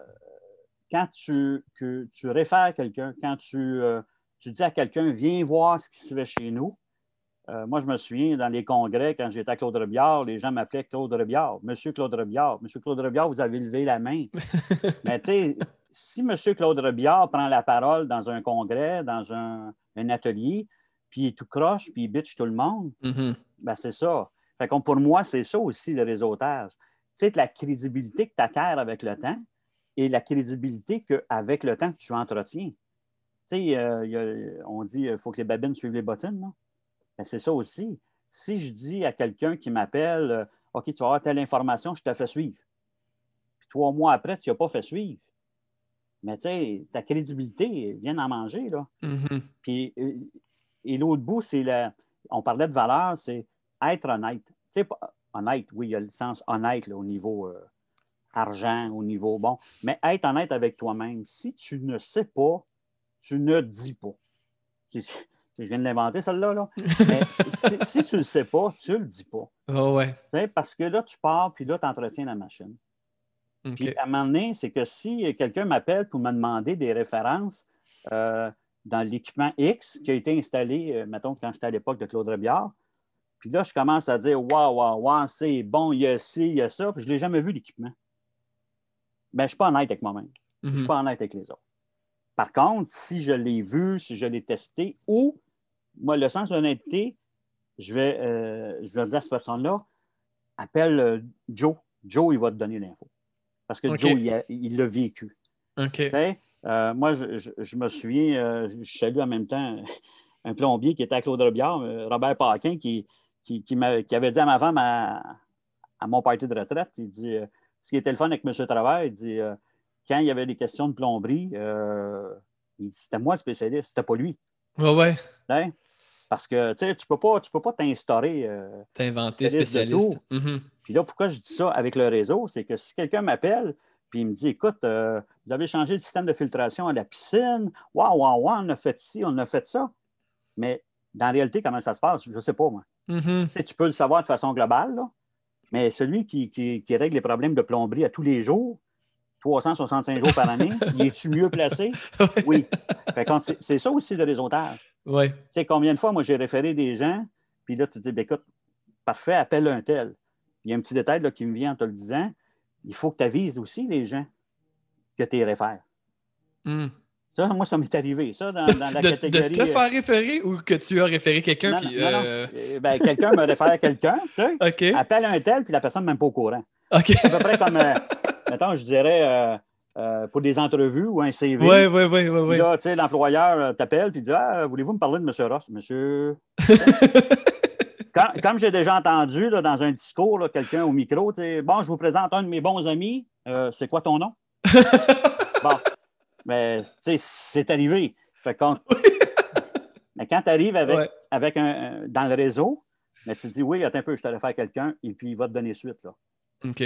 quand tu, que tu réfères quelqu'un, quand tu, euh, tu dis à quelqu'un, viens voir ce qui se fait chez nous. Euh, moi, je me souviens, dans les congrès, quand j'étais à Claude Rebillard, les gens m'appelaient Claude Rebillard. Monsieur Claude Rebillard. Monsieur Claude Rebillard, vous avez levé la main. Mais tu sais, si Monsieur Claude Rebillard prend la parole dans un congrès, dans un, un atelier, puis il tout croche, puis il bitch tout le monde, Mhm. ben, c'est ça. Fait qu'on, pour moi, c'est ça aussi le réseautage. Tu sais, la crédibilité que tu acquiers avec le temps et la crédibilité qu'avec le temps, tu entretiens. Tu sais, euh, il on dit qu'il faut que les babines suivent les bottines. là. Ben, c'est ça aussi. Si je dis à quelqu'un qui m'appelle euh, OK, tu vas avoir telle information, je te fais suivre. Puis trois mois après, tu n'as pas fait suivre. Mais tu sais, ta crédibilité vient d'en manger. Là. Mhm. Puis, euh, et l'autre bout, c'est la. On parlait de valeur, c'est être honnête. Tu sais, honnête, oui, il y a le sens honnête là, au niveau euh, argent, au niveau bon, mais être honnête avec toi-même. Si tu ne sais pas, tu ne dis pas. Je viens de l'inventer, celle-là, là. Mais si, si tu ne le sais pas, tu ne le dis pas. Oh, ouais. Parce que là, tu pars, puis là, tu entretiens la machine. Puis à un moment donné, c'est que si quelqu'un m'appelle pour me demander des références euh, dans l'équipement X qui a été installé, euh, mettons, quand j'étais à l'époque de Claude Rebillard, puis là, je commence à dire Waouh, waouh, waouh, c'est bon, il y a ci, il y a ça, puis je ne l'ai jamais vu l'équipement. Ben, je ne suis pas honnête avec moi-même. Je ne suis Mhm. pas honnête avec les autres. Par contre, si je l'ai vu, si je l'ai testé, ou, moi, le sens de l'honnêteté, je vais, euh, je vais dire à cette personne-là, appelle euh, Joe. Joe, il va te donner l'info. Parce que. Joe, il l'a vécu. OK. Euh, moi, je, je- je me souviens, euh, je salue en même temps un plombier qui était à Claude Robillard, Robert Paquin, qui, qui, qui avait dit à ma femme à, à mon party de retraite, il dit, euh, ce qui était le fun avec M. Travers, il dit, euh, quand il y avait des questions de plomberie, euh, il dit, c'était moi le spécialiste, c'était pas lui. Ouais, ouais. Parce que tu ne peux pas tu peux pas t'instaurer. euh, T'as inventé Spécialiste. Mhm. puis là, pourquoi je dis ça avec le réseau, c'est que si quelqu'un m'appelle puis il me dit Écoute, euh, vous avez changé le système de filtration à la piscine, waouh, waouh, waouh, on a fait ci, on a fait ça. Mais dans la réalité, comment ça se passe, je ne sais pas, moi. Mhm. Tu peux le savoir de façon globale, là, mais celui qui, qui- qui règle les problèmes de plomberie à tous les jours, 365 jours par année, il est-tu mieux placé? Oui. C'est ça aussi le réseautage. Ouais. Tu sais, combien de fois, moi, j'ai référé des gens, puis là, tu te dis, ben, écoute, parfait, appelle un tel. Il y a un petit détail là, qui me vient en te le disant, il faut que tu avises aussi les gens que tu réfères. Mm. Ça, moi, ça m'est arrivé, ça, dans, dans la de, catégorie. de te faire référer ou que tu as référé quelqu'un Non, euh, Euh, ben, quelqu'un me réfère à quelqu'un, tu sais, OK. appelle un tel, puis la personne n'est même pas au courant. OK. C'est à peu près comme, euh, mettons, je dirais, euh, pour des entrevues ou un CV. Ouais, ouais, Puis ouais. là, tu sais, l'employeur euh, t'appelle puis dit Ah, voulez-vous me parler de M. Ross? Monsieur. Comme j'ai déjà entendu là, dans un discours, là, quelqu'un au micro, tu sais, bon, je vous présente un de mes bons amis. Euh, c'est quoi ton nom? bon. Mais, tu sais, c'est arrivé. Fait Mais quand tu arrives avec, Ouais. avec un, dans le réseau, mais tu dis oui, attends un peu, je te faire quelqu'un, et puis il va te donner suite. Là.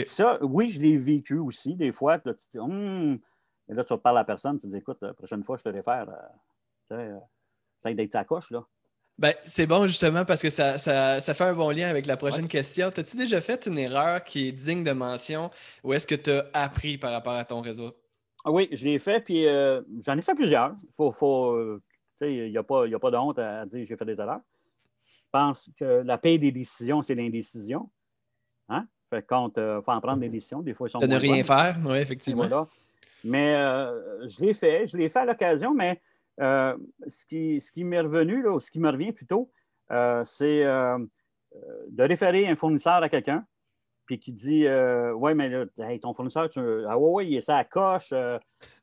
Ça, oui, je l'ai vécu aussi des fois. Là, tu dis, hum, et là, tu parles à la personne, tu dis, écoute, la prochaine fois, je te réfère. Euh, tu sais, ça d'être sa coche, là. Ben, c'est bon justement parce que ça, fait un bon lien avec la prochaine question. As-tu déjà fait une erreur qui est digne de mention ou est-ce que tu as appris par rapport à ton réseau? Ah oui, je l'ai fait, puis euh, j'en ai fait plusieurs. Faut, faut, euh, il n'y a, pas, a pas de honte à dire j'ai fait des erreurs. Je pense que la paix des décisions, c'est l'indécision. Fait compte, il euh, faut en prendre des décisions. Des fois, ils sont De ne rien faire, oui, effectivement. Mais je l'ai fait, je l'ai fait à l'occasion, mais euh, ce qui, ce qui m'est revenu, là, ce qui me revient plutôt, euh, c'est euh, de référer un fournisseur à quelqu'un, puis qui dit Ouais, mais là, ton fournisseur, tu... ah ouais, ouais, il est ça à coche. ouais,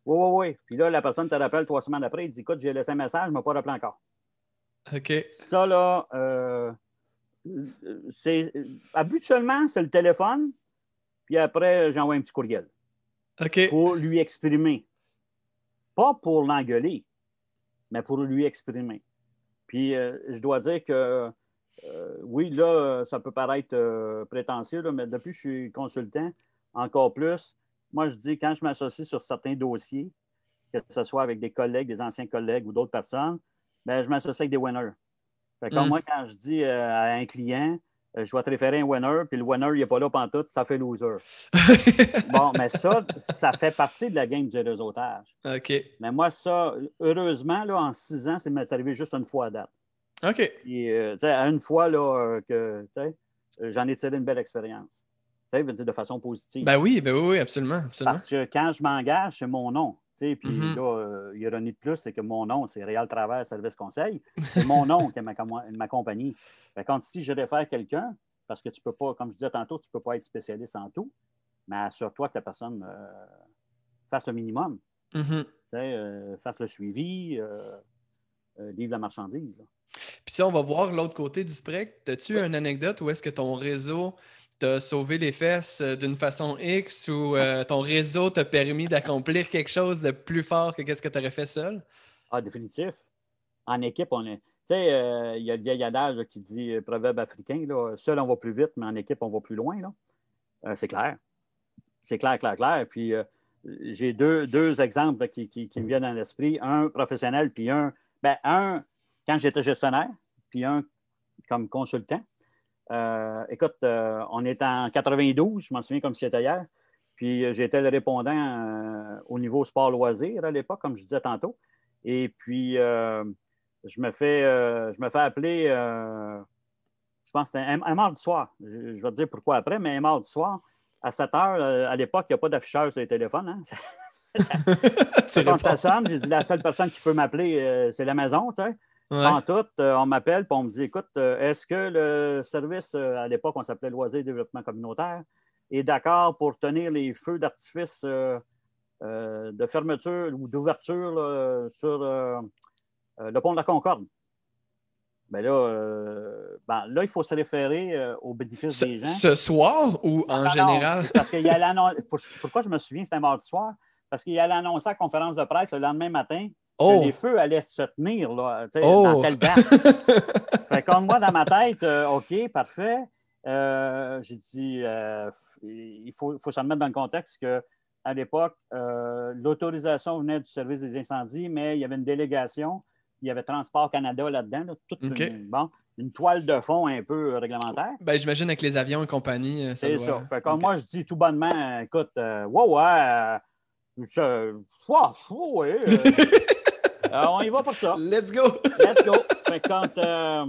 ouais, ouais. Puis là, la personne te rappelle trois semaines après, il dit Écoute, j'ai laissé un message, je ne m'ai pas rappelé encore. OK. Ça, là, c'est habituellement, c'est le téléphone, puis après, j'envoie un petit courriel. Pour lui exprimer. Pas pour l'engueuler mais pour lui exprimer. Puis euh, je dois dire que euh, oui, là, ça peut paraître euh, prétentieux, mais depuis que je suis consultant, encore plus, moi je dis quand je m'associe sur certains dossiers, que ce soit avec des collègues, des anciens collègues ou d'autres personnes, bien, je m'associe avec des winners. Fait que mm. moi, quand je dis à un client, euh, je vais te référer un winner, puis le winner, il n'est pas là tout, ça fait loser. bon, mais ça, ça fait partie de la game du réseautage. OK. Mais moi, ça, heureusement, là, en six ans, ça m'est arrivé juste une fois à date. OK. Puis, euh, sais, à une fois, là, euh, que, j'en ai tiré une belle expérience. Tu sais, de façon positive. Ben oui, ben oui, absolument, absolument. Parce que quand je m'engage, c'est mon nom. Puis mm-hmm. là, ironie de plus, c'est que mon nom, c'est Réal Travers Service Conseil. C'est mon nom qui est ma, ma compagnie. quand si je réfère quelqu'un, parce que tu ne peux pas, comme je disais tantôt, tu ne peux pas être spécialiste en tout, mais assure-toi que la personne euh, fasse le minimum. Mm-hmm. Euh, fasse le suivi, euh, livre la marchandise. Puis si on va voir l'autre côté du spectre, as-tu une anecdote où est-ce que ton réseau t'a sauvé les fesses euh, d'une façon X ou euh, ton réseau t'a permis d'accomplir quelque chose de plus fort que ce que tu aurais fait seul? Ah, définitif. En équipe, on est. Tu sais, euh, il y a le vieil adage qui dit proverbe africain là, seul on va plus vite, mais en équipe, on va plus loin. c'est clair. C'est clair, clair, clair. Puis j'ai deux, deux exemples qui, qui, me viennent à l'esprit. Un professionnel, puis un. Ben, un quand j'étais gestionnaire, puis un comme consultant. Euh, écoute, euh, on est en 92, je m'en souviens comme si c'était hier. Puis euh, j'étais le répondant au niveau sport-loisir à l'époque, comme je disais tantôt. Et puis, je, me fais, je me fais appeler, je pense que c'était un, mardi soir. Je, vais te dire pourquoi après, mais un mardi soir, à 7 heures, à l'époque, il n'y a pas d'afficheur sur les téléphones. Hein? c'est comme ça sonne. J'ai dit la seule personne qui peut m'appeler, c'est la maison. Tu sais. En tout, euh, on m'appelle et on me dit écoute, euh, est-ce que le service, euh, à l'époque, on s'appelait Loisirs et Développement Communautaire, est d'accord pour tenir les feux d'artifice de fermeture ou d'ouverture sur le pont de la Concorde? Bien là, ben là, il faut se référer aux bénéfices des gens. Ce soir ou en général? parce qu'il y a Pourquoi je me souviens, c'était un mardi soir? Parce qu'il y a l'annoncer à la conférence de presse le lendemain matin Oh. les feux allaient se tenir là, oh. dans telle date. fait comme moi, dans ma tête, euh, OK, parfait. Euh, j'ai dit, euh, il faut, faut se mettre dans le contexte qu'à l'époque, l'autorisation venait du service des incendies, mais il y avait une délégation, il y avait Transport Canada là-dedans, toute une, bon, une toile de fond un peu réglementaire. Ben, J'imagine avec les avions et compagnie. C'est ça. Fait comme moi, je dis tout bonnement, écoute, ouais, ouais, je, ouais, Euh, on y va pour ça. Let's go! Let's go! Fait quand, euh,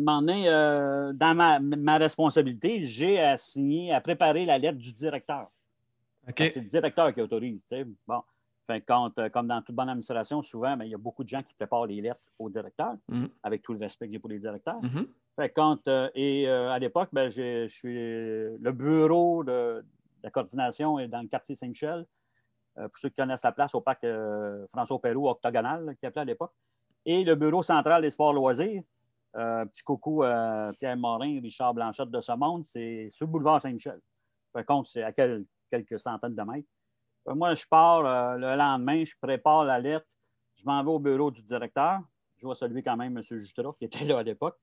euh, dans ma, responsabilité, j'ai assigné à préparer la lettre du directeur. C'est le directeur qui autorise. Bon. Fait quand, comme dans toute bonne administration, souvent, ben, il y a beaucoup de gens qui préparent les lettres au directeur, mm-hmm. avec tout le respect que j'ai pour les directeurs. Mm-hmm. fait quand, et à l'époque, ben, je suis le bureau de, la coordination est dans le quartier Saint-Michel. Euh, pour ceux qui connaissent la place au parc euh, François Pérou, octogonal, qui appelait à l'époque. Et le bureau central des sports loisirs, euh, petit coucou Pierre Morin, Richard Blanchette de ce monde, c'est sur le boulevard Saint-Michel. Par contre, c'est à quelques centaines de mètres. moi, je pars le lendemain, je prépare la lettre, je m'en vais au bureau du directeur. Je vois celui quand même, M. Justra, qui était là à l'époque.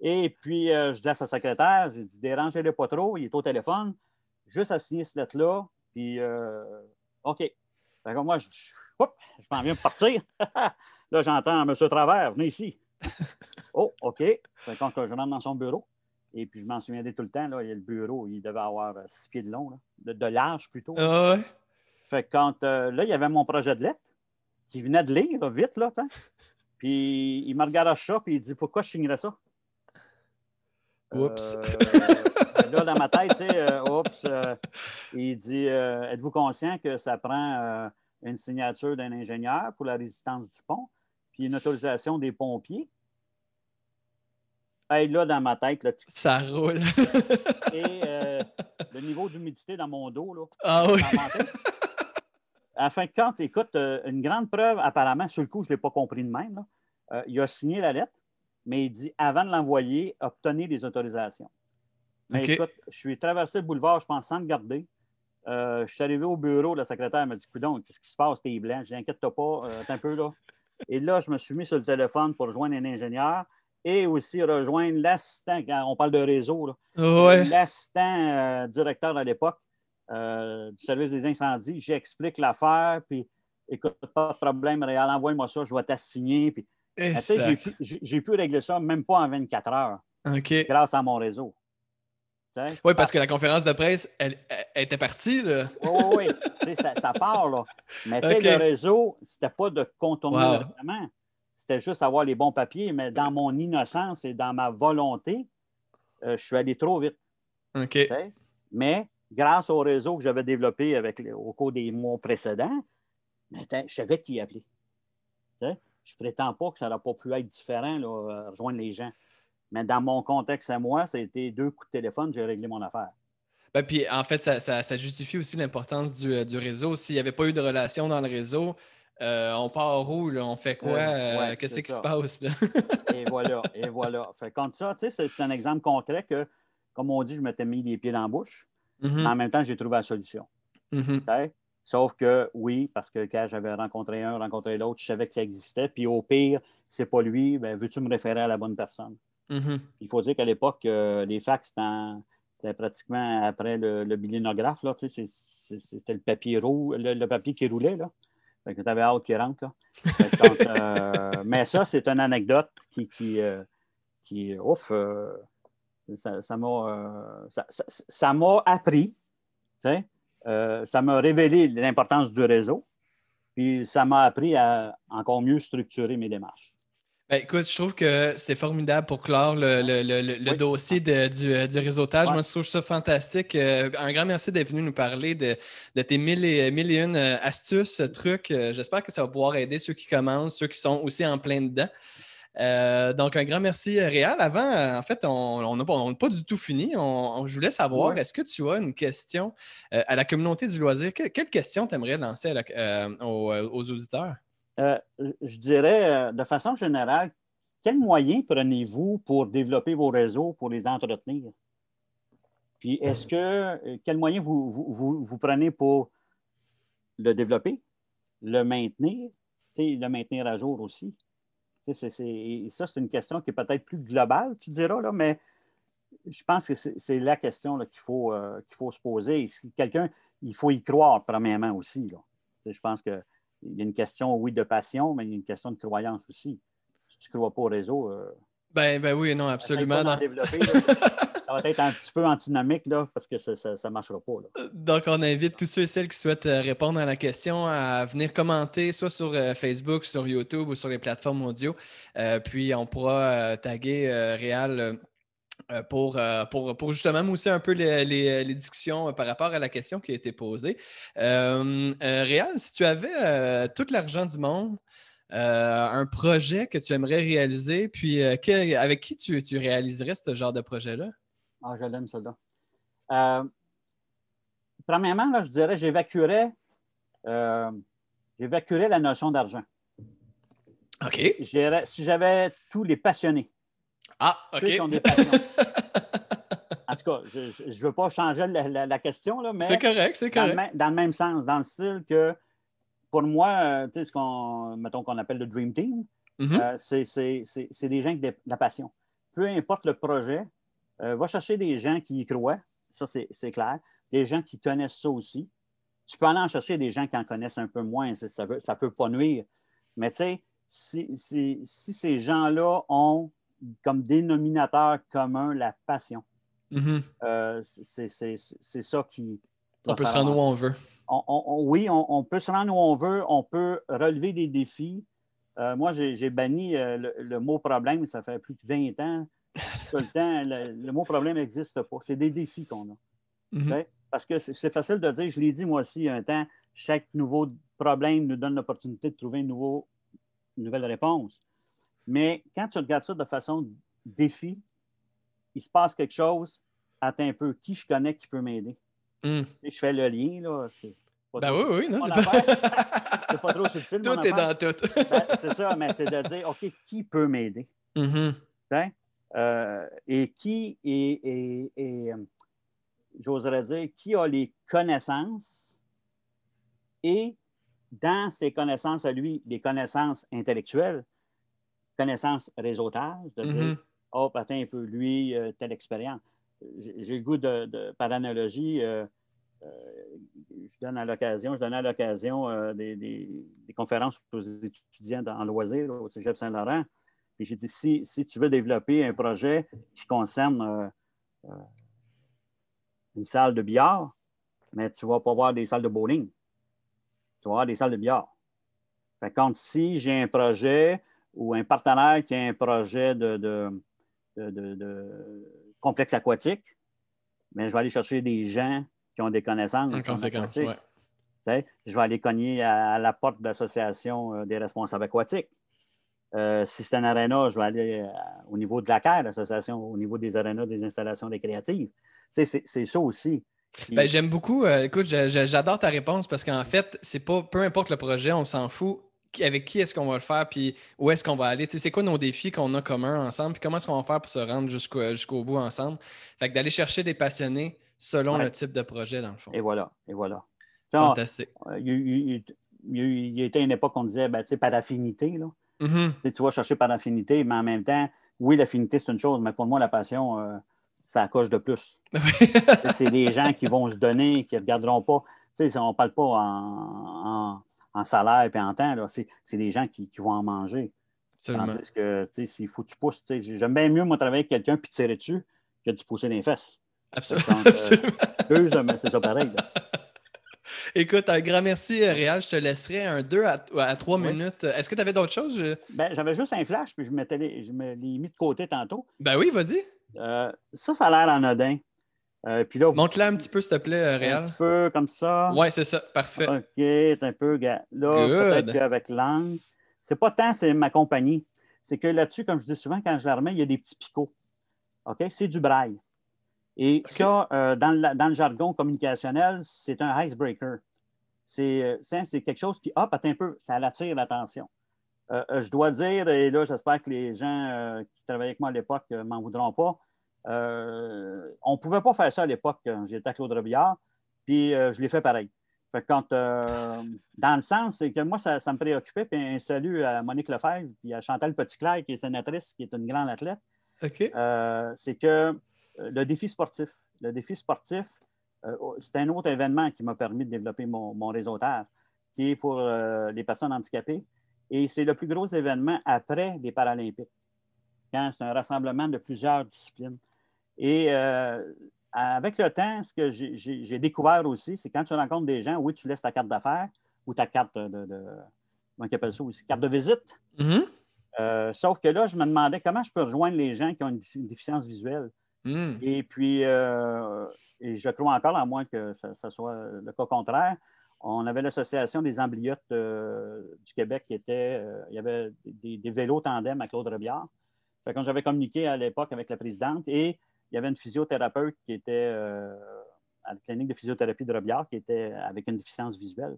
Et puis, je dis à sa secrétaire, j'ai dit, dérangez-le pas trop, il est au téléphone. juste à signer cette lettre-là, puis OK. Moi, je, je m'en viens de partir. là, j'entends M. Travers, venez ici. oh, OK. Fait quand je rentre dans son bureau, et puis je m'en souviendrai tout le temps, là, il y a le bureau, il devait avoir six pieds de long, là, de, large plutôt. Ah ouais? Fait que quand euh, là, il y avait mon projet de lettre qui venait de lire vite, là, puis il me regarde à ça, puis il dit Pourquoi je signerais ça? Oups. Euh, là, dans ma tête, tu sais, euh, oups, euh, il dit Êtes-vous conscient que ça prend une signature d'un ingénieur pour la résistance du pont, puis une autorisation des pompiers? Hey, là, dans ma tête, là, ça roule. et le niveau d'humidité dans mon dos, là, ah oui. Enfin, quand tu écoutes une grande preuve, apparemment, sur le coup, je ne l'ai pas compris de même. il a signé la lettre mais il dit avant de l'envoyer, obtenez des autorisations. Mais écoute, je suis traversé le boulevard, je pense, sans le garder. Euh, je suis arrivé au bureau, le secrétaire m'a dit Coudon, qu'est-ce qui se passe, t'es blanc, je inquiète-toi pas, euh, un peu là. Et là, je me suis mis sur le téléphone pour rejoindre un ingénieur et aussi rejoindre l'assistant, on parle de réseau, l'assistant euh, directeur à l'époque du service des incendies. J'explique l'affaire, puis écoute, pas de problème, Réal, envoie-moi ça, je vais t'assigner. Puis eh, j'ai pu, régler ça même pas en 24 heures. Grâce à mon réseau. Oui, parce que la conférence de presse, elle, était partie. Là. oui, oui, ça, ça, part. Là. Mais le réseau, c'était pas de contourner le C'était juste avoir les bons papiers. Mais dans mon innocence et dans ma volonté, euh, je suis allé trop vite. OK. Mais grâce au réseau que j'avais développé avec, au cours des mois précédents, je savais qui appeler je ne prétends pas que ça n'aurait pas pu être différent, là, euh, rejoindre les gens. Mais dans mon contexte à moi, ça a été deux coups de téléphone, j'ai réglé mon affaire. Ben, puis en fait, ça, justifie aussi l'importance du, euh, réseau. S'il n'y avait pas eu de relation dans le réseau, euh, on part où, on fait quoi? Qu'est-ce qui se passe? et voilà, et voilà. Fait comme ça, c'est un exemple concret que, comme on dit, je m'étais mis les pieds dans la bouche. Mm-hmm. En même temps, j'ai trouvé la solution. Mm-hmm. Sauf que oui, parce que quand j'avais rencontré un, rencontré l'autre, je savais qu'il existait. Puis au pire, c'est pas lui, ben, veux-tu me référer à la bonne personne? Mm-hmm. Il faut dire qu'à l'époque, euh, les fax, c'était pratiquement après le, le bilinographe. C'était le papier roux, le, papier qui roulait. Là. Fait que tu avais hâte qu'il rentre. Euh, mais ça, c'est une anecdote qui, qui, euh, qui ouf, ça m'a ça, ça, appris. Tu euh, ça m'a révélé l'importance du réseau, puis ça m'a appris à encore mieux structurer mes démarches. Ben, écoute, je trouve que c'est formidable pour clore le, dossier euh, du, réseautage. Moi, je trouve ça fantastique. Euh, un grand merci d'être venu nous parler de, tes mille et, mille et une astuces, trucs. J'espère que ça va pouvoir aider ceux qui commencent, ceux qui sont aussi en plein dedans. Euh, donc, un grand merci, euh, Réal. Avant, euh, en fait, on n'a pas, du tout fini. On, je voulais savoir, est-ce que tu as une question à la communauté du loisir? quelle question tu aimerais lancer aux, auditeurs? Je dirais, de façon générale, quels moyens prenez-vous pour développer vos réseaux, pour les entretenir? Puis, est-ce que, quels moyens vous, vous, prenez pour le développer, le maintenir, le maintenir à jour aussi? ça, c'est une question qui est peut-être plus globale, tu diras, là, mais je pense que c'est la question qu'il faut, euh, qu'il faut se poser. Quelqu'un, il faut y croire, premièrement aussi. Là. Je pense qu'il y a une question, oui, de passion, mais il y a une question de croyance aussi. Si tu ne crois pas au réseau. Euh, ben, ben oui, non, absolument. Ça va être un petit peu antinomique là, parce que ça ne marchera pas. Euh, donc, on invite tous ceux et celles qui souhaitent euh, répondre à la question à venir commenter, soit sur euh, Facebook, sur YouTube ou sur les plateformes audio. puis, on pourra taguer Réal. Pour, pour, justement mousser un peu les, discussions par rapport à la question qui a été posée. Réal, si tu avais tout l'argent du monde, un projet que tu aimerais réaliser, puis avec qui tu, tu réaliserais ce genre de projet-là? Ah, je l'aime. Euh, premièrement, là, je dirais, j'évacuerais, euh, j'évacuerais la notion d'argent. OK. Si j'avais tous les passionnés. Ah, OK. Ceux qui ont des passions. en tout cas, je ne veux pas changer la, question, là, mais. C'est correct, c'est correct. Dans le, même sens, dans le style que, pour moi, euh, tu sais, ce qu'on, mettons, qu'on appelle le Dream Team, mm-hmm. c'est des gens qui ont de la passion. Peu importe le projet, euh, va chercher des gens qui y croient, ça c'est clair. des gens qui connaissent ça aussi. Tu peux aller en chercher des gens qui en connaissent un peu moins, ça ne ça peut pas nuire. Mais tu sais, si, ces gens-là ont comme dénominateur commun la passion, mm-hmm. euh, c'est ça qui. On peut se rendre où on veut. oui, on, peut se rendre où on veut, on peut relever des défis. Euh, moi, j'ai banni euh, le, mot problème, ça fait plus de 20 ans. Tout le temps, le, mot problème n'existe pas. C'est des défis qu'on a. Mm-hmm. Parce que c'est facile de dire, je l'ai dit moi aussi un temps, chaque nouveau problème nous donne l'opportunité de trouver un nouveau une nouvelle réponse. Mais quand tu regardes ça de façon défi, il se passe quelque chose, attends un peu, qui je connais qui peut m'aider? Hmm. Je fais le lien, là. Ben oui, oui, non, c'est pas... pas... trop subtil. Tout est dans tout. Ben, c'est ça, mais c'est de dire, OK, qui peut m'aider? Mm-hmm. Hein? Euh, et qui, et, et, euh, j'oserais dire, qui a les connaissances et dans ses connaissances à lui, des connaissances intellectuelles, connaissances réseautage, de dire, mm-hmm. oh, attends un peu, lui, euh, telle expérience. J'ai le goût de, par analogie, euh, euh, je donne à l'occasion, je donne à l'occasion des, conférences aux étudiants en loisirs au Cégep Saint-Laurent. Et j'ai dit, si, si, tu veux développer un projet qui concerne une salle de billard, mais tu ne vas pas voir des salles de bowling tu vas avoir des salles de billard. Fait quand si j'ai un projet ou un partenaire qui a un projet de, de, complexe aquatique, mais je vais aller chercher des gens qui ont des connaissances. En conséquence, ouais. Je vais aller cogner à, la porte de l'association euh, des responsables aquatiques. Euh, si c'est un aréna, je vais aller euh, au niveau de la CAIR, l'association au niveau des arénas des installations récréatives. C'est ça aussi. Ben, j'aime beaucoup. Euh, écoute, j'adore ta réponse parce qu'en fait, c'est pas peu importe le projet, on s'en fout. Avec qui est-ce qu'on va le faire, puis où est-ce qu'on va aller? C'est quoi nos défis qu'on a communs ensemble, puis comment est-ce qu'on va faire pour se rendre jusqu'au bout ensemble? Fait que d'aller chercher des passionnés selon le type de projet, dans le fond. Et voilà, et voilà. Fantastique. Il, y a été une époque où on disait, ben, par affinité, là. Mm-hmm. Tu vas chercher par affinité, mais en même temps, oui, l'affinité, c'est une chose, mais pour moi, la passion, euh, ça coche de plus. c'est des gens qui vont se donner, qui ne regarderont pas. on ne parle pas en, salaire et en temps. C'est des gens qui, vont en manger. Tandis que s'il faut que tu pousses, j'aime bien mieux moi travailler avec quelqu'un puis tirer dessus que de pousser les fesses. Absolument. Euh, c'est ça pareil. Écoute, un grand merci, euh, Réal. Je te laisserai un 2 à, 3 minutes. Est-ce que tu avais d'autres choses? Ben, J'avais juste un flash, puis je, mettais je me l'ai mis de côté tantôt. Ben oui, vas-y. Euh, ça, ça a l'air anodin. Euh, puis là, Montre-la un petit peu, s'il te plaît, euh, Réal. Un petit peu comme ça. Oui, c'est ça. Parfait. OK, un peu. Là, peut-être qu'avec l'angle. C'est pas tant, c'est ma compagnie. C'est que là-dessus, comme je dis souvent, quand je la remets, il y a des petits picots. OK? C'est du braille. Et ça, dans, le, jargon communicationnel, c'est un icebreaker. C'est quelque chose qui, hop, attends un peu, ça attire l'attention. Euh, euh, je dois dire, et là, j'espère que les gens euh, qui travaillaient avec moi à l'époque ne m'en voudront pas. On ne pouvait pas faire ça à l'époque. J'étais à Claude Robillard, puis je l'ai fait pareil. quand, dans le sens, c'est que moi, ça, me préoccupait. Puis un salut à Monique Lefebvre, puis à Chantal Petitclerc, qui est sénatrice, qui est une grande athlète. c'est que le défi sportif, le défi sportif, c'est un autre événement qui m'a permis de développer mon, mon réseautage, qui est pour les personnes handicapées. Et c'est le plus gros événement après les Paralympiques, quand c'est un rassemblement de plusieurs disciplines. Et euh, avec le temps, ce que j'ai découvert aussi, c'est quand tu rencontres des gens, oui, tu laisses ta carte d'affaires ou ta carte de, comment appelle ça aussi, carte de visite. Mm-hmm. Euh, sauf que là, je me demandais comment je peux rejoindre les gens qui ont une, déficience visuelle. Mm. Et puis, euh, et je crois encore, à moins que ce soit le cas contraire, on avait l'Association des ambliotes euh, du Québec qui était. Euh, il y avait des, vélos tandem à Claude Robillard. Fait j'avais communiqué à l'époque avec la présidente et il y avait une physiothérapeute qui était euh, à la clinique de physiothérapie de Robillard qui était avec une déficience visuelle.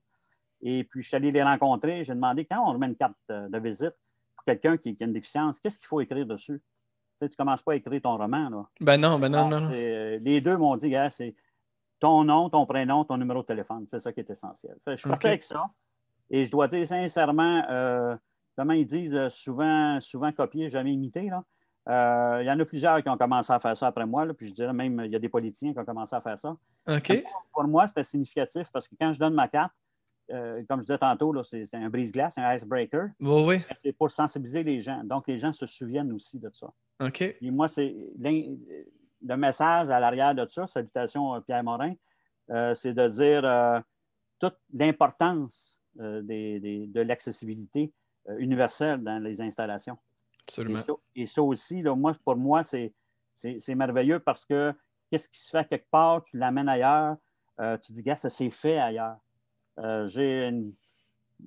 Et puis, je suis allé les rencontrer. J'ai demandé quand on remet une carte de visite pour quelqu'un qui, a une déficience, qu'est-ce qu'il faut écrire dessus? Tu ne commences pas à écrire ton roman. Là. Ben non, ben non, ah, non. Les deux m'ont dit, c'est ton nom, ton prénom, ton numéro de téléphone. C'est ça qui est essentiel. je suis parti avec ça. Et je dois dire sincèrement, euh, comment ils disent, euh, souvent, souvent copier, jamais imiter. Là. Euh, il y en a plusieurs qui ont commencé à faire ça après moi, puis je dirais même il y a des politiciens qui ont commencé à faire ça. Pour moi, c'était significatif parce que quand je donne ma carte, euh, comme je disais tantôt, c'est un brise-glace, un icebreaker. Oui, oui. C'est pour sensibiliser les gens. Donc, les gens se souviennent aussi de ça. OK. Et moi, c'est le message à l'arrière de ça, salutations Pierre Morin, c'est de dire toute l'importance de l'accessibilité universelle dans les installations. Absolument. Et ça, aussi, moi, pour moi, c'est merveilleux parce que qu'est-ce qui se fait quelque part, tu l'amènes ailleurs, euh, tu dis, gars, ça s'est fait ailleurs. Euh, j'ai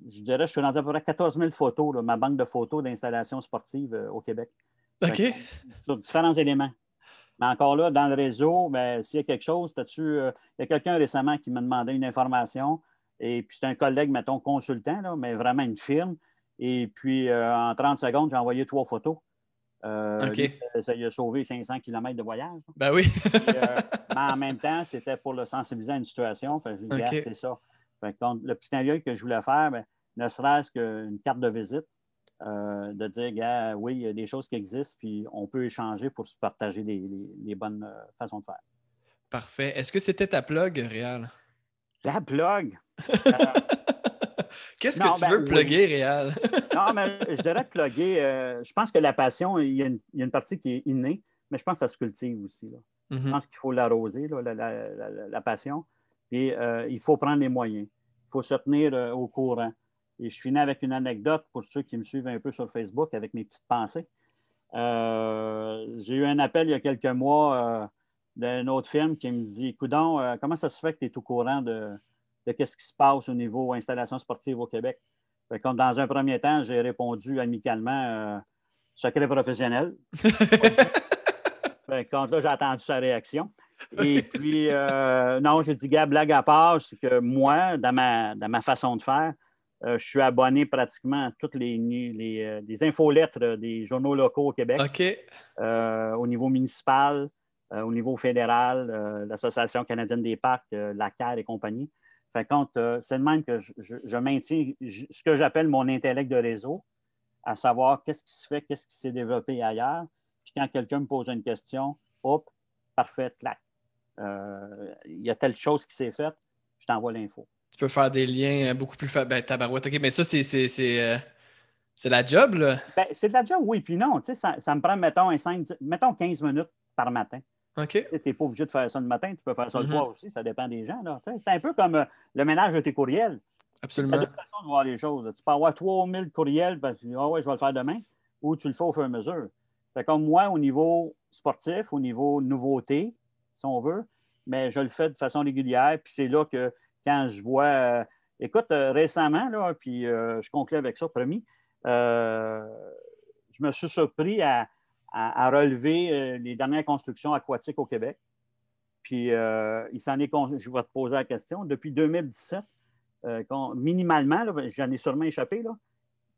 je dirais, je suis rendu à peu près 14 000 photos, ma banque de photos d'installations sportives euh, au Québec. OK. sur différents éléments. Mais encore là, dans le réseau, ben, s'il y a quelque chose, tu il y a quelqu'un récemment qui m'a demandé une information, et puis c'est un collègue, mettons, consultant, mais vraiment une firme. Et puis, euh, en 30 secondes, j'ai envoyé trois photos. Euh, ça lui a sauvé 500 km de voyage. Ben oui. Euh, mais en même temps, c'était pour le sensibiliser à une situation. c'est ça. le petit envoi que je voulais faire, ben, ne serait-ce qu'une carte de visite, de dire, gars, oui, il y a des choses qui existent, puis on peut échanger pour se partager les, bonnes façons de faire. Parfait. Est-ce que c'était ta plug, Réal? La plug? Qu'est-ce que tu ben veux plugger, Réal? non, mais je dirais plugger. Euh, je pense que la passion, il y, a une, partie qui est innée, mais je pense que ça se cultive aussi. Je mm-hmm. pense qu'il faut l'arroser, la, passion. Et euh, il faut prendre les moyens. Il faut se tenir euh, au courant. Et je finis avec une anecdote pour ceux qui me suivent un peu sur Facebook avec mes petites pensées. J'ai eu un appel il y a quelques mois d'un autre film qui me dit Coudon, comment ça se fait que tu es au courant de, de ce qui se passe au niveau installation sportive au Québec. dans un premier temps, j'ai répondu amicalement euh, secret professionnel. quand là, j'ai attendu sa réaction. Et puis, euh, non, j'ai dit, gars, blague à part, c'est que moi, dans ma, dans ma façon de faire, euh, je suis abonné pratiquement à toutes les, les, les infolettres des journaux locaux au Québec. au niveau municipal, au niveau fédéral, l'Association canadienne des parcs, la CAR et compagnie. Fait quand euh, c'est de même que je, maintiens ce que j'appelle mon intellect de réseau, à savoir qu'est-ce qui se fait, qu'est-ce qui s'est développé ailleurs. Puis quand quelqu'un me pose une question, hop, parfait, clac. Euh, il y a telle chose qui s'est faite, je t'envoie l'info. Tu peux faire des liens beaucoup plus faciles. Ben, tabarouette, OK, mais ça, c'est, c'est, euh, la job, là? Ben, c'est de la job, oui. Puis non, tu sais, ça, ça, me prend, mettons, un 5, mettons 15 minutes par matin. Tu n'es pas obligé de faire ça le matin, tu peux faire ça le mm-hmm. soir aussi, ça dépend des gens. C'est un peu comme euh, le ménage de tes courriels. Absolument. Il y a deux façons de voir les choses. Tu peux avoir 3000 courriels parce que ah ouais, je vais le faire demain, ou tu le fais au fur et à mesure. C'est comme moi, au niveau sportif, au niveau nouveauté, si on veut, mais je le fais de façon régulière. Puis c'est là que quand je vois. Euh, écoute, euh, récemment, là, puis je conclue avec ça, promis, je me suis surpris à à, relever euh, les dernières constructions aquatiques au Québec. Puis, euh, il s'en est, je vais te poser la question, depuis 2017, euh, minimalement, j'en ai sûrement échappé, là,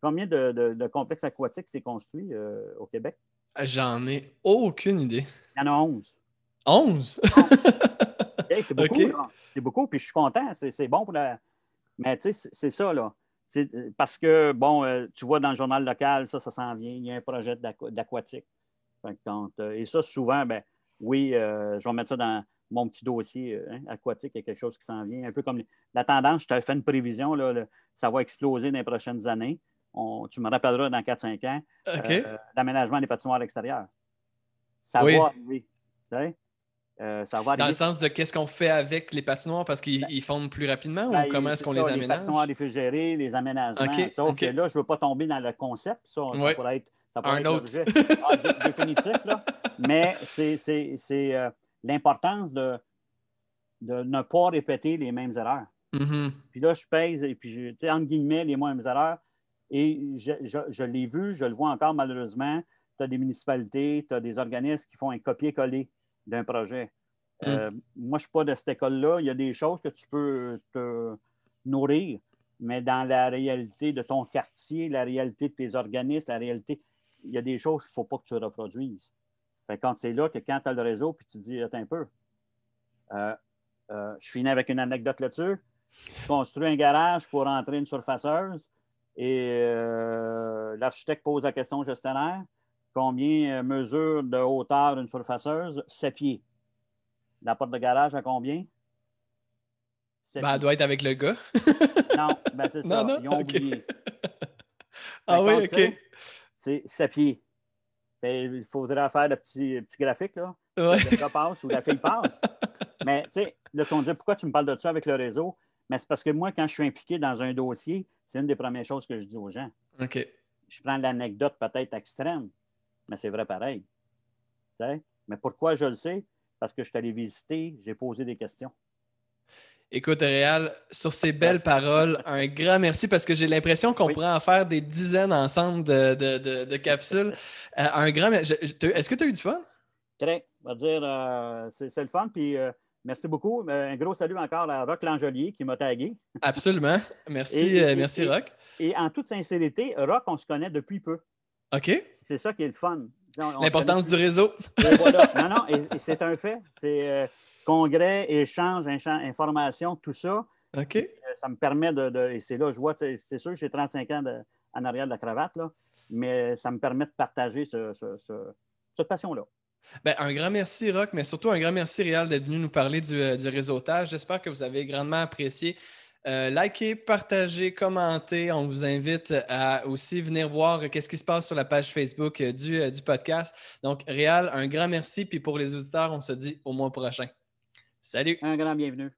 combien de, complexes aquatiques s'est construit au Québec? J'en ai aucune idée. Il y en a 11. 11? c'est beaucoup, C'est beaucoup, puis je suis content. C'est bon pour la. Mais tu sais, c'est ça, là. Parce que, bon, tu vois dans le journal local, ça, ça s'en vient. Il y a un projet d'aquatique. Euh, et ça, souvent, ben, oui, euh, je vais mettre ça dans mon petit dossier euh, hein, aquatique, il y a quelque chose qui s'en vient. Un peu comme la tendance, je t'ai fait une prévision, là, ça va exploser dans les prochaines années. tu me rappelleras dans 4-5 ans l'aménagement des patinoires à l'extérieur. Ça va arriver. ça va Dans le sens de qu'est-ce qu'on fait avec les patinoires parce qu'ils ben, fondent plus rapidement ou ben, comment est-ce qu'on les aménage? Les patinoires réfrigérés, les aménagements. Sauf que là, je ne veux pas tomber dans le concept. Ça, ça pourrait être ça un autre. Ah, définitif, là. Mais c'est euh, l'importance de, de ne pas répéter les mêmes erreurs. Mm-hmm. Puis là, je pèse, et puis, tu sais, entre guillemets, les mêmes erreurs. Et je, je, l'ai vu, je le vois encore malheureusement. Tu as des municipalités, tu as des organismes qui font un copier-coller d'un projet. Mm. Euh, moi, je ne suis pas de cette école-là. Il y a des choses que tu peux te nourrir, mais dans la réalité de ton quartier, la réalité de tes organismes, la réalité, il y a des choses qu'il ne faut pas que tu reproduises. quand c'est là que quand tu as le réseau, puis tu dis, attends un peu, euh, euh, je finis avec une anecdote là-dessus. Je construis un garage pour entrer une surfaceuse et euh, l'architecte pose la question au gestionnaire. combien mesure de hauteur une surfaceuse? 7 pieds. La porte de garage à combien? Ben, elle doit être avec le gars. non, ben c'est ça. Non, Ils ont oublié. ah oui, OK. C'est 7 pieds. Ben, il faudrait faire le petit, petit graphique, là. Ouais. Le passe ou la fille passe. Mais, tu sais, là, me dire, pourquoi tu me parles de ça avec le réseau? Mais c'est parce que moi, quand je suis impliqué dans un dossier, c'est une des premières choses que je dis aux gens. OK. Je prends l'anecdote peut-être extrême, mais c'est vrai pareil. Tu sais? Mais pourquoi je le sais? Parce que je suis allé visiter, j'ai posé des questions. Écoute, Réal, sur ces belles paroles, un grand merci parce que j'ai l'impression qu'on pourrait en faire des dizaines ensemble de, capsules. Euh, un grand Est-ce que tu as eu du fun? Très. On va dire, euh, c'est le fun. Puis euh, merci beaucoup. Un gros salut encore à Rock Langelier qui m'a tagué. Absolument. Merci, merci Rock. Et, en toute sincérité, Rock, on se connaît depuis peu. OK. C'est ça qui est le fun. L'importance du réseau. Non, non, et, c'est un fait. C'est congrès, échange, information, tout ça. OK. Euh, ça me permet de. et c'est là, je vois, c'est sûr, j'ai 35 ans en arrière de la cravate, là, mais ça me permet de partager cette passion-là. Ben, un grand merci, Rock, mais surtout un grand merci, Réal, d'être venu nous parler du, euh, du réseautage. J'espère que vous avez grandement apprécié. Euh, likez, partagez, commentez. On vous invite à aussi venir voir qu'est-ce qui se passe sur la page Facebook du, du podcast. Donc, Réal, un grand merci. Puis pour les auditeurs, on se dit au mois prochain. Salut. Un grand bienvenue.